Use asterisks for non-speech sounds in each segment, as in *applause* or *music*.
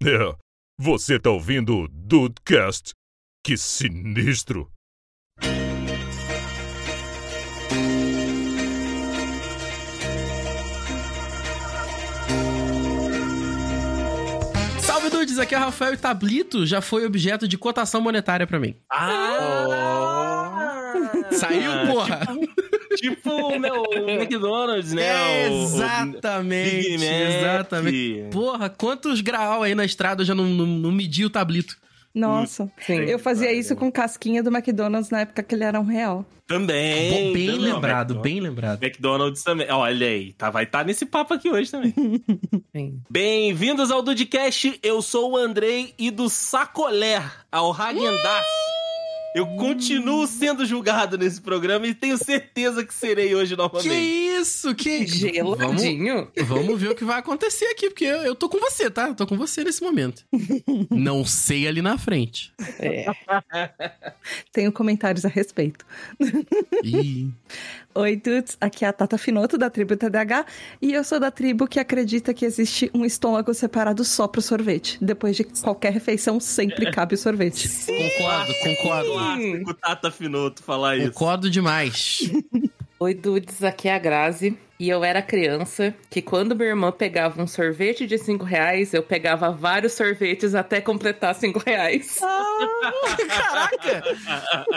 É, você tá ouvindo o Dudecast? Que sinistro! Salve dudes, aqui é o Rafael e Tablito já foi objeto de cotação monetária pra mim. Ah! *laughs* Saiu, porra! Tipo o meu McDonald's, né? O- o- exatamente, Big Mac. exatamente. Porra, quantos graal aí na estrada eu já não, não, não medi o tablito? Nossa, Sim. eu fazia isso com casquinha do McDonald's na época que ele era um real. Também. Bom, bem também. lembrado, bem lembrado. McDonald's também. Olha aí, tá, vai estar nesse papo aqui hoje também. *laughs* Bem. Bem-vindos ao Dudcast, eu sou o Andrei e do Sacolé ao Hagendaz. Eu continuo sendo julgado nesse programa e tenho certeza que serei hoje Que novamente. isso? Que Vamos, Geladinho. vamos ver o que vai acontecer aqui, porque eu, eu tô com você, tá? Eu tô com você nesse momento. Não sei ali na frente. É. *laughs* Tenho comentários a respeito. Ih. Oi, dudes, aqui é a Tata Finoto da tribo TDH e eu sou da tribo que acredita que existe um estômago separado só pro sorvete. Depois de qualquer refeição, sempre *laughs* cabe o sorvete. Concordo, concordo. Clássico Tata Finoto falar isso. Concordo demais. *laughs* Oi, dudes, aqui é a Grazi. E eu era criança que quando minha irmã pegava um sorvete de 5 reais, eu pegava vários sorvetes até completar 5 reais. Caraca!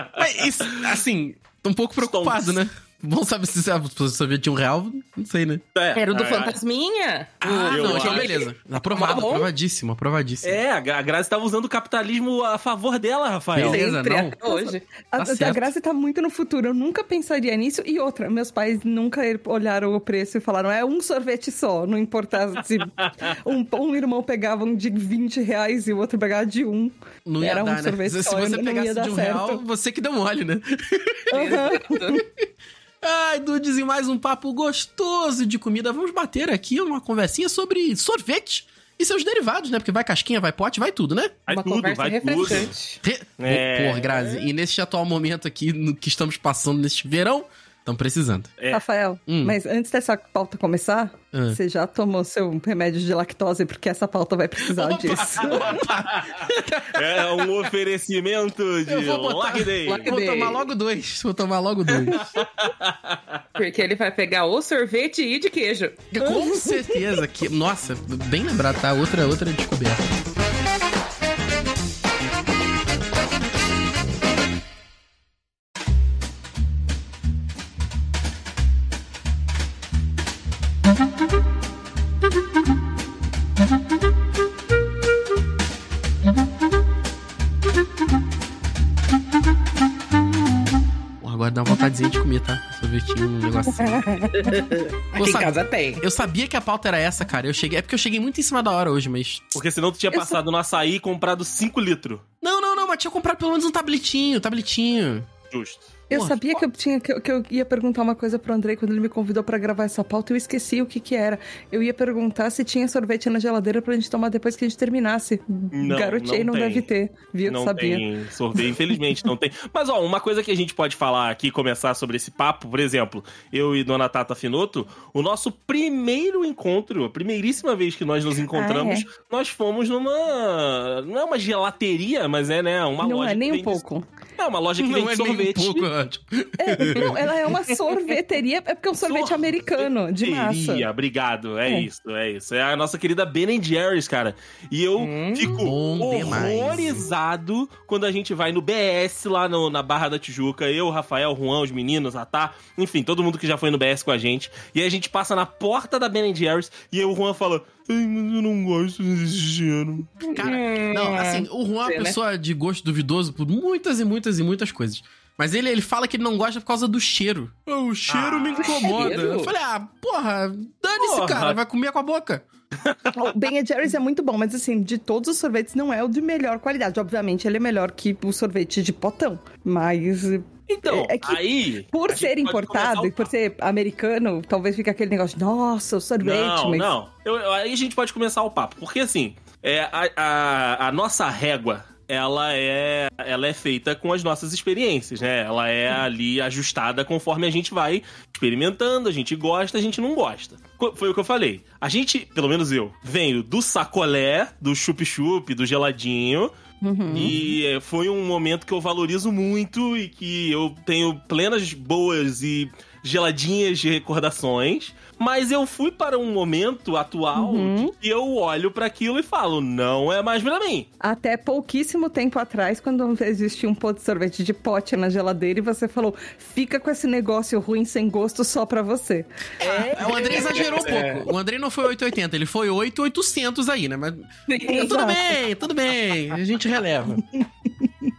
*laughs* Mas isso, assim, tô um pouco preocupado, né? Bom saber se você sorvete de um real, não sei, né? É, Era o do é, Fantasminha? Ah, Eu não, então beleza. Aprovado, Tá bom. aprovadíssimo, aprovadíssimo. É, a Gra- a Grazi tava usando o capitalismo a favor dela, Rafael. Beleza. Sempre, não. até hoje. A, Tá a certo. Grazi tá muito no futuro, eu nunca pensaria nisso. E outra, meus pais nunca olharam o preço e falaram, é um sorvete só, não importa se *laughs* um, um irmão pegava um de 20 reais e o outro pegava de um. Não ia Era um dar, né? sorvete Se só, você não pegasse de um certo. real, você que deu mole, né? Aham. *laughs* Ai, Dudes, e mais um papo gostoso de comida. Vamos bater aqui uma conversinha sobre sorvete e seus derivados, né? Porque vai casquinha, vai pote, vai tudo, né? Vai Uma tudo, conversa vai tudo. refrescante. Re- É. Porra, Grazi, e nesse atual momento aqui, no que estamos passando neste verão, estamos precisando. É. Rafael, Hum. mas antes dessa pauta começar, Ah. você já tomou seu remédio de lactose, porque essa pauta vai precisar disso. *laughs* É um oferecimento de Eu vou botar- Day. Vou tomar logo dois. Vou tomar logo dois. *laughs* Porque ele vai pegar o sorvete e de queijo. Com certeza que. Nossa, bem lembrado, tá? Outra, outra descoberta. De comer, tá? Sorvetinho, um negocinho. *laughs* Aqui em sabe- casa tem. Eu sabia que a pauta era essa, cara. Eu cheguei. É porque eu cheguei muito em cima da hora hoje, mas. Porque senão tu tinha passado no açaí e comprado 5 litros. Não, não, não, mas tinha comprado pelo menos um tabletinho, tabletinho. Justo. Eu sabia que eu, tinha, que, eu, que eu ia perguntar uma coisa pro Andrei quando ele me convidou pra gravar essa pauta. Eu esqueci o que que era. Eu ia perguntar se tinha sorvete na geladeira pra gente tomar depois que a gente terminasse. Não, Garotinho não não, deve ter. Viu? Não sabia. tem sorvete, infelizmente não tem. Mas ó, uma coisa que a gente pode falar aqui, começar sobre esse papo, por exemplo, eu e Dona Tata Finoto, o nosso primeiro encontro, a primeiríssima vez que nós nos encontramos, Ah, nós fomos numa. Não é uma gelateria, mas é, né? Uma não loja. é nem um pouco. É uma loja que Não vende é nem um sorvete. pouco, ótimo. É, não, ela é uma sorveteria, é porque é um sorvete americano, de massa. Obrigado, é, É. isso, é isso. É a nossa querida Ben Jerry's, cara. E eu Hum, fico bom demais. horrorizado quando a gente vai no BS lá no- na Barra da Tijuca. Eu, o Rafael, Juan, os meninos, a Tá, enfim, todo mundo que já foi no BS com a gente. E aí a gente passa na porta da Ben Jerry's e aí o Juan fala: Ai, mas eu não gosto desse cheiro. Cara, Hum, não, assim, o Juan é uma né? pessoa de gosto duvidoso por muitas e muitas e muitas coisas. Mas ele, ele fala que ele não gosta por causa do cheiro. Ah, o cheiro Ah, me incomoda. cheiro? Eu falei, ah, porra, dane-se, cara, vai comer com a boca. O Ben Jerry's é muito bom, mas assim, de todos os sorvetes não é o de melhor qualidade. Obviamente, ele é melhor que o sorvete de potão. Mas Então, É que aí. por ser importado e por ser americano, talvez fique aquele negócio nossa, o sorvete, Não, mas. não. Eu- aí a gente pode começar o papo. Porque assim, é, a, a- a nossa régua ela é, ela é feita com as nossas experiências, né? Ela é ali ajustada conforme a gente vai experimentando, a gente gosta, a gente não gosta. Foi o que eu falei. A gente, pelo menos eu, venho do sacolé, do chup-chup, do geladinho, Uhum. e eh, foi um momento que eu valorizo muito e que eu tenho plenas boas e geladinhas de recordações. Mas eu fui para um momento atual Uhum. de que eu olho para aquilo e falo, não é mais pra mim. Até pouquíssimo tempo atrás, quando existia um pó de sorvete de pote na geladeira e você falou, fica com esse negócio ruim sem gosto só pra você. É, o André exagerou um pouco. O André não foi 880, ele foi 8800 aí, né? Mas tudo Exato. bem, tudo bem. A gente releva.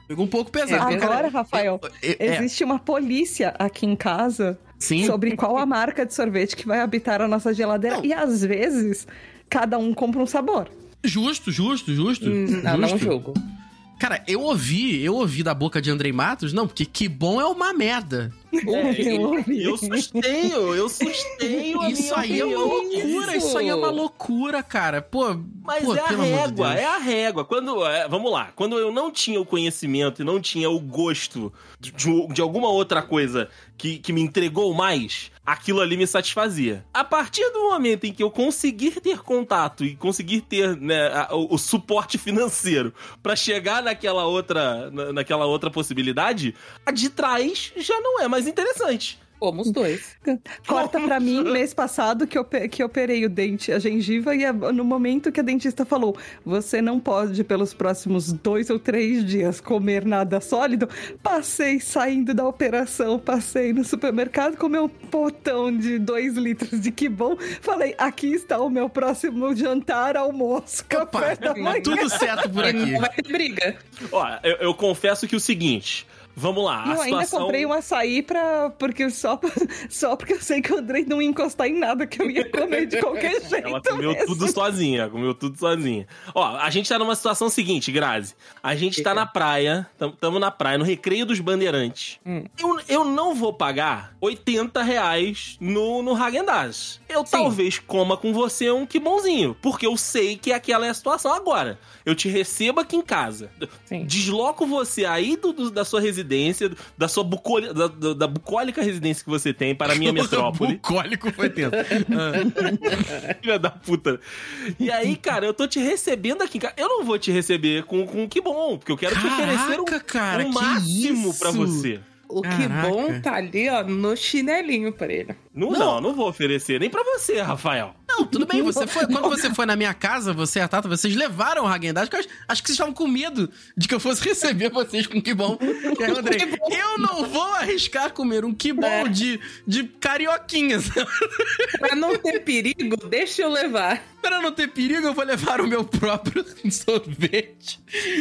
Pegou um pouco pesado. Agora, cara, Rafael, é- é- existe uma polícia aqui em casa Sim. sobre qual a marca de sorvete que vai habitar a nossa geladeira. Não. E às vezes, cada um compra um sabor. Justo, justo, justo. Não, não justo. jogo. Cara, eu ouvi, eu ouvi da boca de Andrei Matos, não, porque que bom é uma merda. Eu ouvi. Eu sustenho, eu sustenho Isso aí é uma opinião. loucura, isso aí é uma loucura, cara. Pô, Mas pô, é a de régua, Deus. é a régua. Quando, é, vamos lá, quando eu não tinha o conhecimento e não tinha o gosto de, de- de alguma outra coisa que, que me entregou mais, aquilo ali me satisfazia. A partir do momento em que eu conseguir ter contato e conseguir ter né, a- o, o suporte financeiro pra chegar naquela outra, na- naquela outra possibilidade, a de trás já não é mais interessante. Fomos dois. *laughs* Corta pra mim, mês passado, que eu, que eu operei o dente, a gengiva, e a- no momento que a dentista falou, você não pode, pelos próximos dois ou três dias, comer nada sólido, passei saindo da operação, passei no supermercado, comi um potão de dois litros de que bom, falei, aqui está o meu próximo jantar, almoço, café da manhã. Tudo certo por *laughs* aqui. não vai ter briga. Ó, eu, eu confesso que o seguinte. Vamos lá, a eu ainda comprei um açaí pra, porque só, *laughs* só porque eu sei que o Andrei não ia encostar em nada que eu ia comer de qualquer *laughs* jeito. Ela comeu mesmo. tudo sozinha, comeu tudo sozinha. Ó, a gente tá numa situação seguinte, Grazi. A gente tá na praia, tam- tamo na praia, no Recreio dos Bandeirantes. Hum. Eu, eu não vou pagar 80 reais no, no Häagen-Dazs. Eu talvez coma com você um que bonzinho, porque eu sei que aquela é a situação agora. Eu te recebo aqui em casa. Sim. Desloco você aí do, do- da sua residência, da sua bucoli- da, da- da bucólica residência que você tem para a minha *laughs* metrópole. Bucólico foi tenso. *laughs* Ah, Filha da puta. E aí, cara, eu tô te recebendo aqui. Eu não vou te receber com, com que bom, porque eu quero te oferecer um, Caraca, cara, um que máximo pra você. O que Caraca. bom tá ali, ó, no chinelinho pra ele. Não, não, não vou oferecer nem pra você, Rafael. Não, tudo bem, você foi. Quando você foi na minha casa, você e a Tata, vocês levaram o eu acho, acho que vocês estavam com medo de que eu fosse *laughs* receber vocês com que bom. *laughs* Que aí, Andrei, eu não vou arriscar comer um que bom É. de, de carioquinhas. *laughs* Pra não ter perigo, deixa eu levar. Pra não ter perigo, eu vou levar o meu próprio sorvete.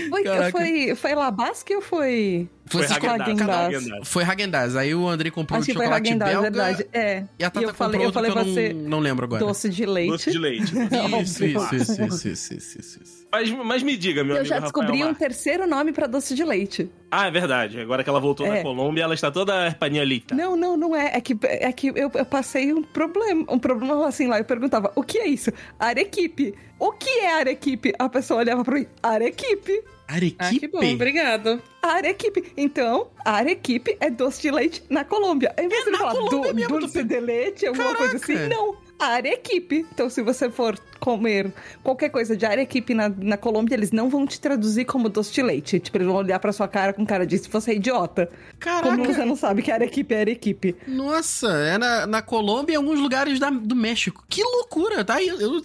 Foi, Caraca. foi, foi Labasque ou foi... Foi Häagen-Dazs. Foi Häagen-Dazs. Aí o Andrei comprou Acho foi chocolate belga. verdade. É. E a Tata e eu falei, eu falei que eu você, não, não lembro agora. doce de leite. Doce de leite. *laughs* Isso, isso, isso, isso, isso, isso, isso, isso. Mas, mas me diga, meu Eu amigo já descobri Rafael um Mar. terceiro nome pra doce de leite. Ah, é verdade. Agora que ela voltou da É. Colômbia, ela está toda espanholita. Não, não, não é. É que, é que eu, eu passei um problema. Um problema assim lá. Eu perguntava, o que é isso? Arequipe. O que é arequipe? A pessoa olhava pra mim, arequipe. Arequipe? Ah, que bom, obrigado. Arequipe. Então, arequipe é doce de leite na Colômbia. Em vez de ele na falar Colômbia do, mesmo, tu- de leite, alguma Caraca. coisa assim, não. Arequipe. Então, se você for comer qualquer coisa de arequipe na, na Colômbia, eles não vão te traduzir como doce de leite. Tipo, eles vão olhar pra sua cara com cara de se você é idiota. Caraca. Como você não sabe que arequipe é arequipe. Nossa, é na, na Colômbia e em alguns lugares da- do México. Que loucura, tá? Eu, eu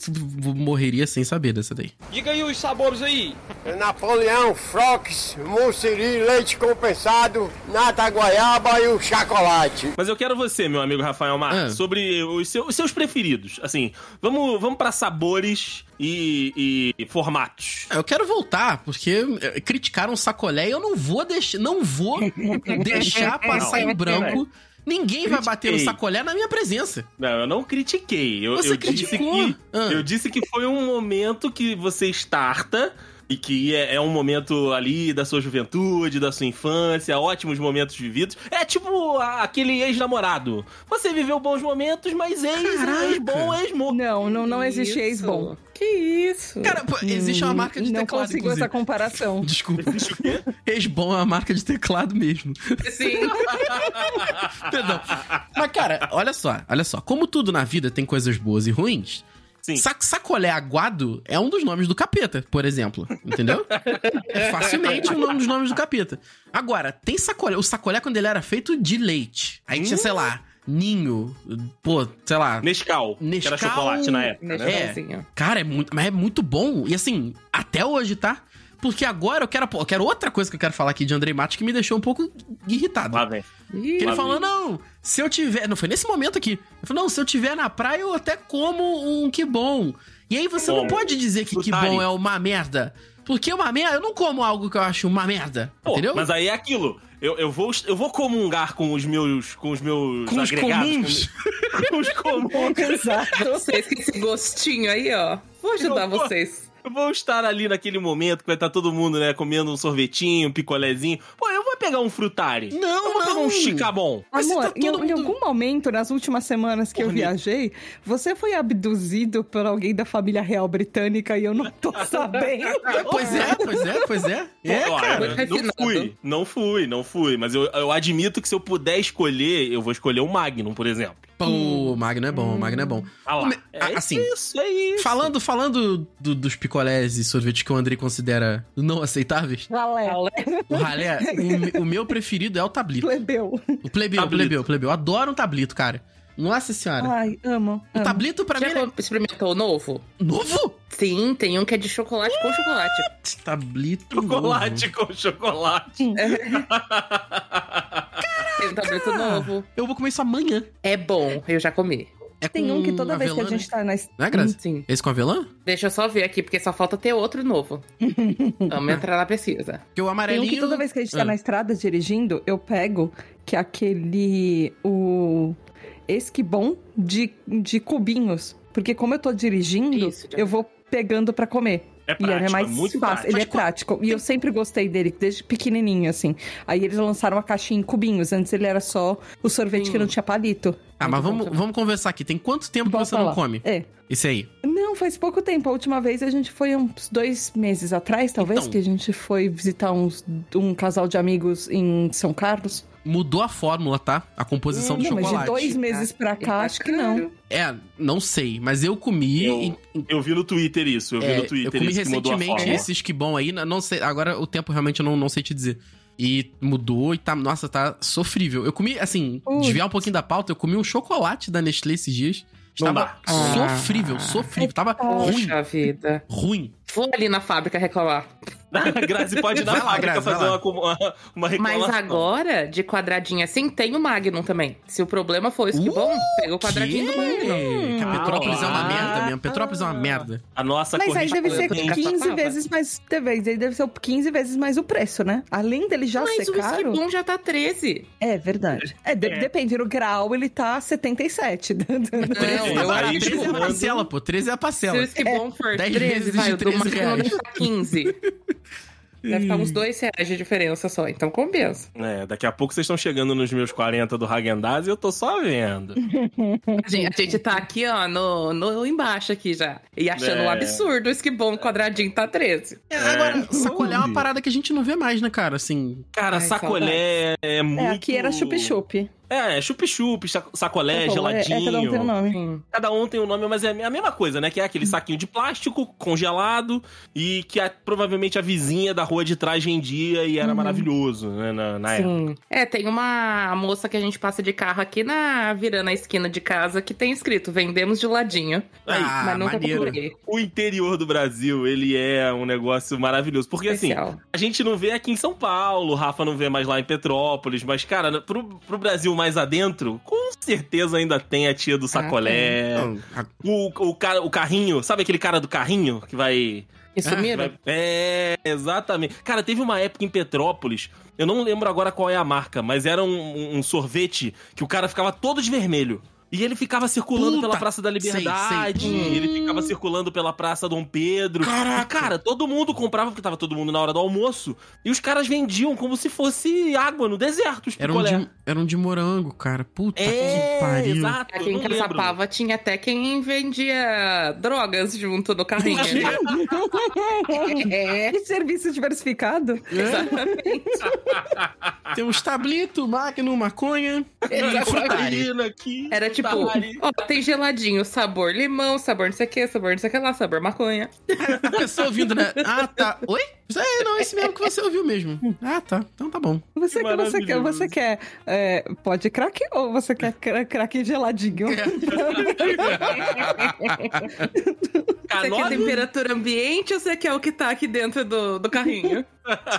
morreria sem saber dessa daí. Diga aí os sabores aí. Napoleão, Frox, Mussiri, leite compensado, nata goiaba e o chocolate. Mas eu quero você, meu amigo Rafael Mar, Ah. sobre os seus, os seus preferidos. Assim, vamos, vamos para sabores e, e formatos. Eu quero voltar, porque eh, criticaram o sacolé e eu não vou *laughs* deixar, não vou deixar passar em branco. Ninguém vai bater no Critiquei. sacolé na minha presença. Não, eu não critiquei. Eu, Você eu disse criticou. que Ah. eu disse que foi um momento que você starta E que é, é um momento ali da sua juventude, da sua infância, ótimos momentos vividos. É tipo a- aquele ex-namorado. Você viveu bons momentos, mas ex, ex-bom, ex-morto. Não, não, não existe ex-bom. Que isso? Cara, pô, existe uma marca de Não teclado, consigo inclusive. essa comparação. Desculpa. Ex-bom é uma marca de teclado mesmo. Sim. *laughs* Perdão. Mas, cara, olha só, olha só. Como tudo na vida tem coisas boas e ruins, Sim. Sac sacolé aguado é um dos nomes do capeta, por exemplo. Entendeu? É facilmente um nome dos nomes do capeta. Agora, tem sacolé. O sacolé, quando ele era feito de leite. Aí tinha, sei lá, ninho, pô, sei lá. Nescau, que era Nescau, chocolate na época, né? Nescauzinho. Cara, é muito, mas é muito bom. E assim, até hoje, tá? Porque agora eu quero, eu quero outra coisa que eu quero falar aqui de Andrei Matos que me deixou um pouco irritado. Lá vem. Que ele falou, não, se eu tiver. Não foi nesse momento aqui. Ele falou, não, se eu tiver na praia, eu até como um que bom. E aí você não Como? pode dizer que que bom é uma merda. Porque uma merda, eu não como algo que eu acho uma merda. Pô, entendeu? Mas aí é aquilo. Eu, eu, vou, eu vou comungar com os meus, com os meus Com os agregados. comuns. Com, com os *laughs* comuns. Exato. Vocês com esse gostinho aí, ó. Vou ajudar Não, pô. vocês. Eu vou estar ali naquele momento que vai estar todo mundo, né, comendo um sorvetinho, um picolézinho. Pô, eu vou pegar um frutari. Não, eu vou pegar não. um chicabon. Mas Amor, tá em, todo em mundo- algum momento, nas últimas semanas que eu viajei, você foi abduzido por alguém da família real britânica e eu não tô *laughs* sabendo. Pois é, pois é, pois é. É, cara. eu não fui, não fui, não fui. Mas eu, eu admito que se eu puder escolher, eu vou escolher o Magnum, por exemplo. Pô, o Magno é bom, o Magno é bom. Ah lá. Me- É assim, isso, é isso. Falando, falando do- dos picolés e sorvetes que o Andrei considera não aceitáveis, Ralé. o ralé, o, o meu preferido é o tablito. Plebeu. O plebeu, o Tablito. plebeu, o plebeu. Eu adoro um tablito, cara. Nossa senhora. Ai, amo. o amo. tablito pra mim Já ele experimentou o novo? é novo. Sim, tem um que é de chocolate com chocolate. Tablito Chocolate novo. com chocolate. *laughs* *laughs* Tem um tablito novo. Eu vou comer isso amanhã. É bom, eu já comi. É Tem um que toda vez que a avelã, gente tá na. né? Não é, Grazi? Sim. Esse com avelã? Deixa eu só ver aqui, porque só falta ter outro novo. *laughs* Vamos entrar na pesquisa. Porque o Tem amarelinho... um que toda vez que a gente tá Ah. na estrada dirigindo, eu pego que é aquele. O. Esquibom de, de cubinhos. Porque como eu tô dirigindo, Isso, eu vou pegando pra comer. É e prático, ele é mais muito fácil, prático. ele é prático. E eu sempre gostei dele, desde pequenininho, assim. Aí eles lançaram uma caixinha em cubinhos. Antes ele era só o sorvete que não tinha palito. Ah, mas vamos, vamos conversar aqui. Tem quanto tempo que Posso você não come? É. Esse aí. Não, faz pouco tempo. A última vez a gente foi uns dois meses atrás, talvez, Então. que a gente foi visitar uns, um casal de amigos em São Carlos. Mudou a fórmula, tá? A composição do não, mas de chocolate. dois meses pra cá, Tá acho que não. É, não sei. Mas eu comi... Eu- e- Eu vi no Twitter isso, eu vi É, no eu Twitter comi isso que mudou a recentemente esse esquibom aí, não sei, agora o tempo realmente eu não, não sei te dizer. E mudou e tá, nossa, tá sofrível. Eu comi, assim, Putz. desviar um pouquinho da pauta, eu comi um chocolate da Nestlé esses dias. Estava sofrível, sofrível. Tava ruim, Poxa vida. ruim. Vou ali na fábrica reclamar. A *laughs* Grazi pode ir na Vai lá, fábrica Grazi, fazer uma, uma, uma reclamação. Mas agora, de quadradinho assim, tem o Magnum também. Se o problema for isso, que bom, pega o quadradinho do Magnum. Que a Petrópolis é uma Ah. merda mesmo. Petrópolis é uma merda. A nossa Mas aí deve ser tem- 15 Tava. vezes mais. Deve, aí deve ser 15 vezes mais o preço, né? Além dele já Mas ser o caro. Esquibom já tá 13. É verdade. É, de- É. depende do grau, ele tá 77. *laughs* Não, tá eu barato. acho 13 é a que parcela, pô. 13 é a se o parcela. Esquibom for 10 13, vezes vai, de o do 13 Magnum reais. *laughs* deve estar 15. Deve ficar uns 2 reais de diferença só, então compensa. É, daqui a pouco vocês estão chegando nos meus 40 do Häagen-Dazs e eu tô só vendo. A gente, a gente tá aqui, ó, no, no embaixo aqui já. E achando É. um absurdo o Esquibom quadradinho tá 13. É, agora, É. sacolé é uma parada que a gente não vê mais, né, cara? Assim, Cara, Ai, sacolé é muito... É, aqui era chup-chup. É, chup-chup, sa- sacolé, É, geladinho. É, cada um tem um nome. Sim. Cada um tem um nome, mas é a mesma coisa, né? Que é aquele saquinho de plástico congelado e que a- provavelmente a vizinha da rua de trás vendia e era maravilhoso, né? Na, na época. Sim. É, tem uma moça que a gente passa de carro aqui na virando a esquina de casa que tem escrito vendemos de ladinho. Aí, Ah, mas nunca maneiro. procurei. O interior do Brasil, ele é um negócio maravilhoso. Porque assim, Especial. a gente não vê aqui em São Paulo, o Rafa não vê mais lá em Petrópolis, mas, cara, pro, pro Brasil mais adentro, com certeza ainda tem a tia do sacolé. não, a- o, o, cara, o carrinho, sabe aquele cara do carrinho que vai. Sumiram? vai- É, exatamente. Cara, teve uma época em Petrópolis, eu não lembro agora qual é a marca, mas era um, um sorvete que o cara ficava todo de vermelho. E ele ficava circulando Puta, pela Praça da Liberdade, sei. Hum. ele ficava circulando pela Praça Dom Pedro. Caraca. E, cara, todo mundo comprava porque tava todo mundo na hora do almoço. E os caras vendiam como se fosse água no deserto, os Era um, picolé. de, era um de morango, cara. Puta que É, pariu. exato. Aqui em. Caçapava tinha até quem vendia drogas junto no carrinho. *laughs* é, Que serviço diversificado. exatamente. Tem uns tablito, máquina, maconha e. Menina aqui. Era tipo, ó, tem geladinho, sabor limão, sabor não sei o que, sabor não sei o que lá, sabor maconha. *laughs* A pessoa ouvindo, né? Ah, tá. Oi? É, não, esse mesmo que você ouviu mesmo. *laughs* Ah, tá. Então tá bom. Você, Que que você quer, você quer é, pode crack ou você quer cra- crack geladinho? *laughs* Você quer temperatura ambiente ou você quer o que tá aqui dentro do, do carrinho?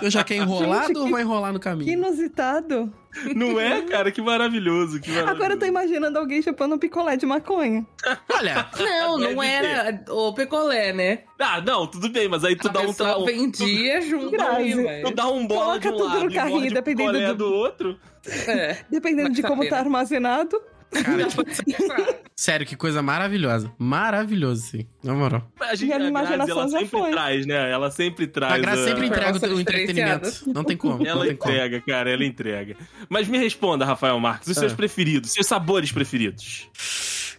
Eu já quer enrolado Gente, ou que- vai enrolar no Que caminho? inusitado. Não é, cara? Que maravilhoso, que maravilhoso. Agora eu tô imaginando alguém chupando um picolé de maconha. Olha, Não, não era o picolé, né? Ah, não, tudo bem, mas aí tu a dá um... pessoa tra- um- vendia junto Grazi. aí, Tu velho. dá um bola de um Coloca tudo no lado e carrinho, dependendo do- do outro. É. Dependendo de como saber, tá né? armazenado. cara, *laughs* sério, que coisa maravilhosa. Maravilhoso, sim. Na moral. A gente, Minha a Grazi, imaginação ela já sempre foi. traz, né? Ela sempre traz. A Graça a- sempre entrega o, o entretenimento. Não tem como. Ela tem como. entrega, cara, ela entrega. Mas me responda, Rafael Marques, os seus Ah. preferidos, seus sabores preferidos.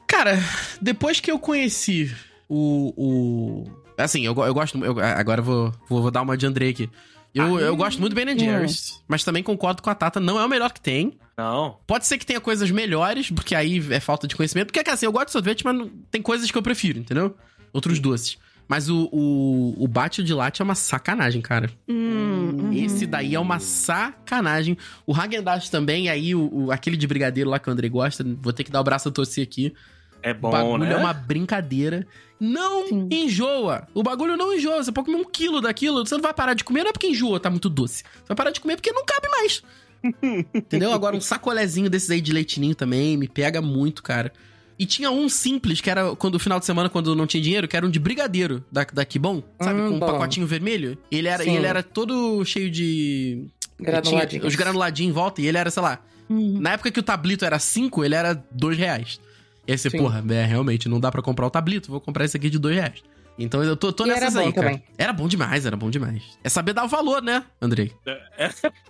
Cara, depois que eu conheci o. o... Assim, eu, eu gosto. eu- agora eu vou, vou, vou dar uma de André aqui. Eu, eu gosto muito do Ben Jerry's, mas também concordo com a Tata, não é o melhor que tem. Não. Pode ser que tenha coisas melhores, porque aí é falta de conhecimento. Porque, assim, eu gosto de sorvete, mas não- tem coisas que eu prefiro, entendeu? Outros doces. Mas o, o, o bate de latte é uma sacanagem, cara. Hum, Esse daí é uma sacanagem. O Häagen-Dazs também, e aí o, o- aquele de brigadeiro lá que o André gosta, vou ter que dar o braço a torcer aqui. É O bom, bagulho né? é uma brincadeira. Não Sim. enjoa. O bagulho não enjoa. Você pode comer um quilo daquilo. Você não vai parar de comer, não é porque enjoa, tá muito doce. Você vai parar de comer porque não cabe mais. *laughs* Entendeu? Agora, um sacolezinho desses aí de leitinho também me pega muito, cara. E tinha um simples, que era quando o final de semana, quando não tinha dinheiro, que era um de brigadeiro da, da Kibon, sabe? Hum, com um bom. pacotinho vermelho. Ele era, e ele era todo cheio de. Granuladinhos. Os granuladinhos em volta, e ele era, sei lá. Uhum. Na época que o tablito era 5, ele era 2 reais. E aí você, Sim. porra, é, realmente, não dá pra comprar o tablito, vou comprar esse aqui de 2 reais. Então eu tô, tô nessas era bom aí, cara. também. Era bom demais, era bom demais. É saber dar o valor, né, Andrei?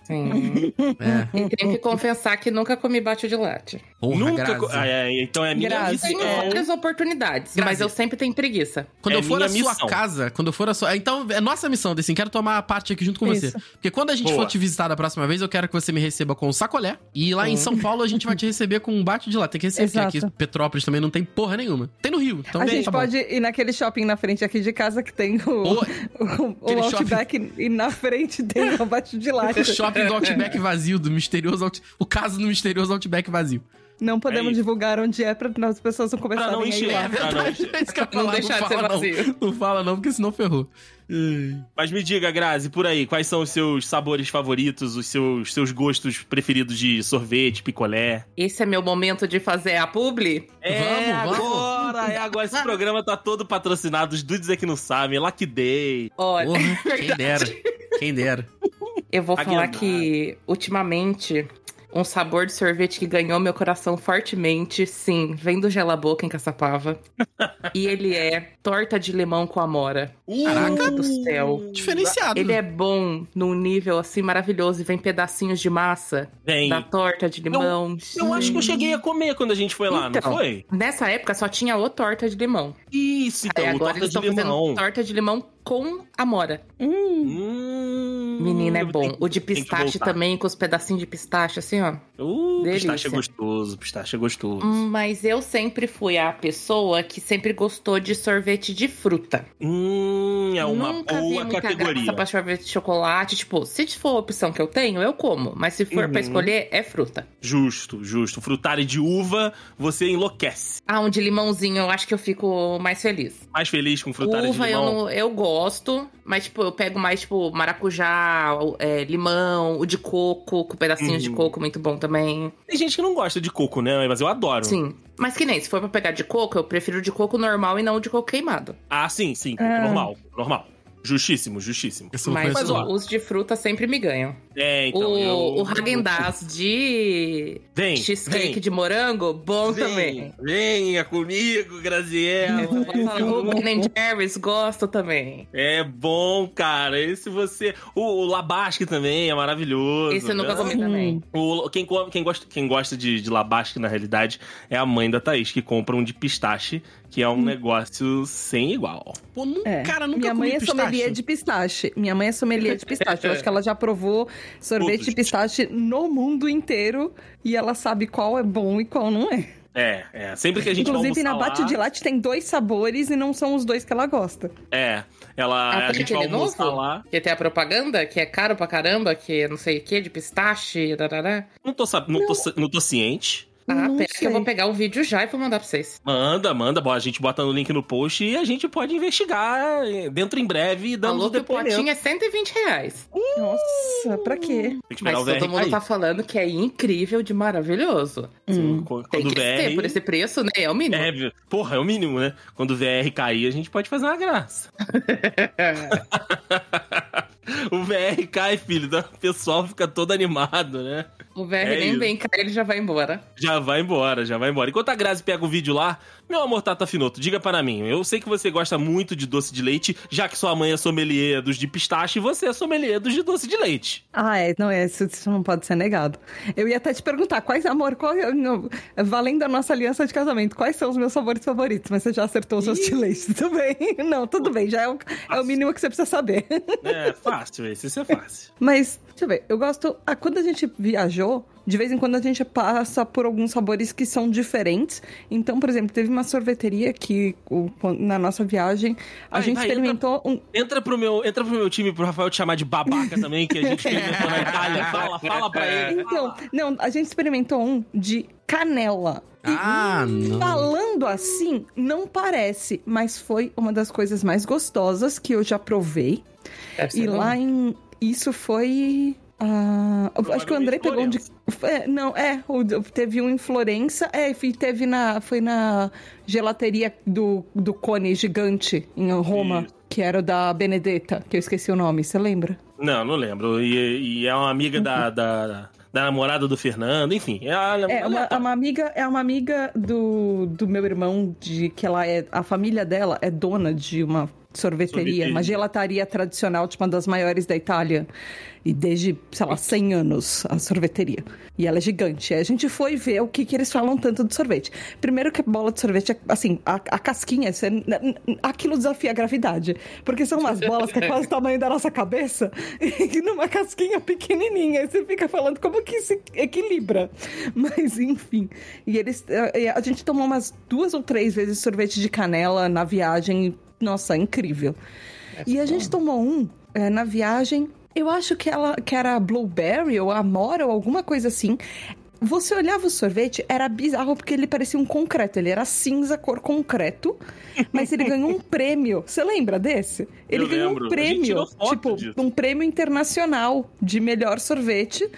Sim. É. *laughs* E tenho que confessar que nunca comi bate de latte. Porra, Nunca. Co- Ah, é, então é minha Grazi, Tenho missão. várias oportunidades, Grazi. mas eu sempre tenho preguiça. Quando É eu for à sua missão. casa, quando eu for à sua. Então, é nossa missão, assim, quero tomar parte aqui junto com você. Isso. Porque quando a gente Boa. for te visitar da próxima vez, eu quero que você me receba com um sacolé. E lá em São Paulo a gente vai te receber com um bate de lá. Tem que receber, porque Exato. aqui Petrópolis também não tem porra nenhuma. Tem no Rio. Então a tá gente bom. pode ir naquele shopping na frente aqui de casa que tem o, *laughs* o, o Outback e na frente tem *laughs* o abate de o latte. shopping do Outback vazio, do misterioso Out... O caso do misterioso Outback vazio. Não podemos É divulgar onde é pra as pessoas não começarem não a ir encher. lá. É verdade. É isso que eu Não deixar *laughs* de ser fala não. vazio. *laughs* Não fala não, porque senão ferrou. Mas me diga, Grazi, por aí, quais são os seus sabores favoritos, os seus, seus gostos preferidos de sorvete, picolé? Esse é meu momento de fazer a publi? É Vamos, vamos. agora, é agora. Esse programa tá todo patrocinado, os dudes é que não sabem, Lucky Day. Olha, Porra, *laughs* quem dera. Quem dera. eu vou falar Aguilar. que ultimamente um sabor de sorvete que ganhou meu coração fortemente, sim, vem do Gela Boca em Caçapava. *laughs* e ele é torta de limão com amora. Caraca. Gente do céu. Diferenciado. Ele é bom num nível assim maravilhoso e vem pedacinhos de massa Vem. da torta de limão. Eu acho que eu cheguei a comer quando a gente foi lá, Então, não foi? Nessa época só tinha o torta de limão. Isso, então, Aí agora torta eles de estão fazendo limão. torta de limão com amora. Hum, Menina, é bom. O de pistache também, com os pedacinhos de pistache, assim, ó. Uh, Delícia. pistache é gostoso, pistache é gostoso. Hum, Mas eu sempre fui a pessoa que sempre gostou de sorvete de fruta. Hum, é uma Nunca vi boa muita categoria. graça pra sorvete de chocolate. Tipo, se for a opção que eu tenho, eu como. Mas se for Uhum. pra escolher, é fruta. Justo, justo. Frutari de uva, você enlouquece. Ah, um de limãozinho, eu acho que eu fico mais feliz. Mais feliz com frutari Uva de eu, limão. não, eu gosto, mas tipo, eu pego mais, tipo, maracujá, é, limão, o de coco, com pedacinhos de Uhum. coco, muito bom também. Tem gente que não gosta de coco, né? Mas eu adoro. Sim. Mas que nem, se for pra pegar de coco, eu prefiro de coco normal e não o de coco queimado. Ah, sim, sim. Coco Ah. normal, normal. Justíssimo, justíssimo. Mas, ó, não. os de fruta sempre me ganham. É, então. o eu... o Häagen-Dazs de Vem, cheesecake vem. de morango, bom Vem, também. Venha comigo, Graziella. o *laughs* Ben Jerry's, gosto também. É bom, cara. Esse você. O, o Labasque também é maravilhoso. Esse eu nunca né? comi também. O, quem, come- quem gosta, quem gosta de, de Labasque, na realidade, é a mãe da Thaís, que compra um de pistache, que é um negócio sem igual. Pô, É. cara, nunca Minha comi mãe é pistache. sommelier de pistache. Minha mãe é sommelier de pistache. Eu acho *laughs* que ela já provou sorvete Todos. de pistache no mundo inteiro e ela sabe qual é bom e qual não é. É, é. Sempre que a gente Inclusive, vai na Bate lá, de Latte tem dois sabores e não são os dois que ela gosta. É, ela, Ah, a gente vai aquele almoçar novo? lá. Que tem a propaganda, que é caro pra caramba, que é não sei o que, de pistache, darará. Não tô, sab- não, tô, não tô ciente. Ah, Não pera que sei. eu vou pegar o vídeo já e vou mandar pra vocês. Manda, manda. Bom, a gente bota no link no post e a gente pode investigar eh, dentro em breve e dando Falou o que o depoimento. potinho é 120 reais. Nossa, pra quê? Tem que Mas o VR todo mundo cair. tá falando que é incrível de maravilhoso. Sim, Quando Tem que ter VR... por esse preço, né? É o mínimo. É, porra, é o mínimo, né? Quando o VR cair, a gente pode fazer uma graça. *laughs* *laughs* o VR cai, filho, o pessoal fica todo animado, né? O VR É nem isso. vem cá, ele já vai embora. Já vai embora, já vai embora. Enquanto a Grazi pega o vídeo lá, meu amor Tata Finoto, diga para mim. Eu sei que você gosta muito de doce de leite, já que sua mãe é sommelier dos de pistache e você é sommelier dos de doce de leite. Ah, é, não, é, isso, isso não pode ser negado. Eu ia até te perguntar, quais, amor, qual, não, valendo a nossa aliança de casamento, quais são os meus sabores favoritos? Mas você já acertou os seus de leite, *laughs* tudo bem? Não, tudo bem, já é o, é o mínimo que você precisa saber. É fácil esse, isso é fácil. Mas, deixa eu ver, eu gosto. ah, quando a gente viajou, de vez em quando a gente passa por alguns sabores que são diferentes. Então, por exemplo, teve uma sorveteria que o- na nossa viagem a Vai, gente vai, experimentou um. Entra pro meu, entra pro meu time pro Rafael te chamar de babaca também, que a gente *laughs* experimentou na Itália. Fala, fala pra ele. Então, não, a gente experimentou um de canela. E Ah, não. Falando assim, não parece, mas foi uma das coisas mais gostosas que eu já provei. Deve ser E bom. lá em. Isso foi. eu acho que o André pegou um de. É, não, é, teve um em Florença, é, e teve na. Foi na gelateria do, do cone gigante em Roma, Isso. que era o da Benedetta, que eu esqueci o nome, você lembra? Não, não lembro. E, e é uma amiga da, da, da namorada do Fernando, enfim. É, a, É uma, é uma amiga, é uma amiga do, do meu irmão, de que ela é. A família dela é dona de uma sorveteria, Sorveteria. uma gelataria tradicional, tipo uma das maiores da Itália. E desde, sei lá, 100 anos a sorveteria. E ela é gigante. Aí a gente foi ver o que, que eles falam tanto de sorvete. Primeiro que a bola de sorvete, é, assim, a, a casquinha, você, aquilo desafia a gravidade. Porque são umas bolas que é quase o tamanho da nossa cabeça, *laughs* e numa casquinha pequenininha. Aí você fica falando como que se equilibra. Mas, enfim. E eles, eh, a gente tomou umas duas ou três vezes sorvete de canela na viagem. Nossa, incrível. E a gente tomou um eh, na viagem. Eu acho que ela que era blueberry ou amora ou alguma coisa assim. Você olhava o sorvete, era bizarro porque ele parecia um concreto. Ele era cinza, cor concreto, *laughs* mas ele ganhou um prêmio. Você lembra desse? Ele Eu ganhou lembro. um prêmio, tipo, disso. um prêmio internacional de melhor sorvete.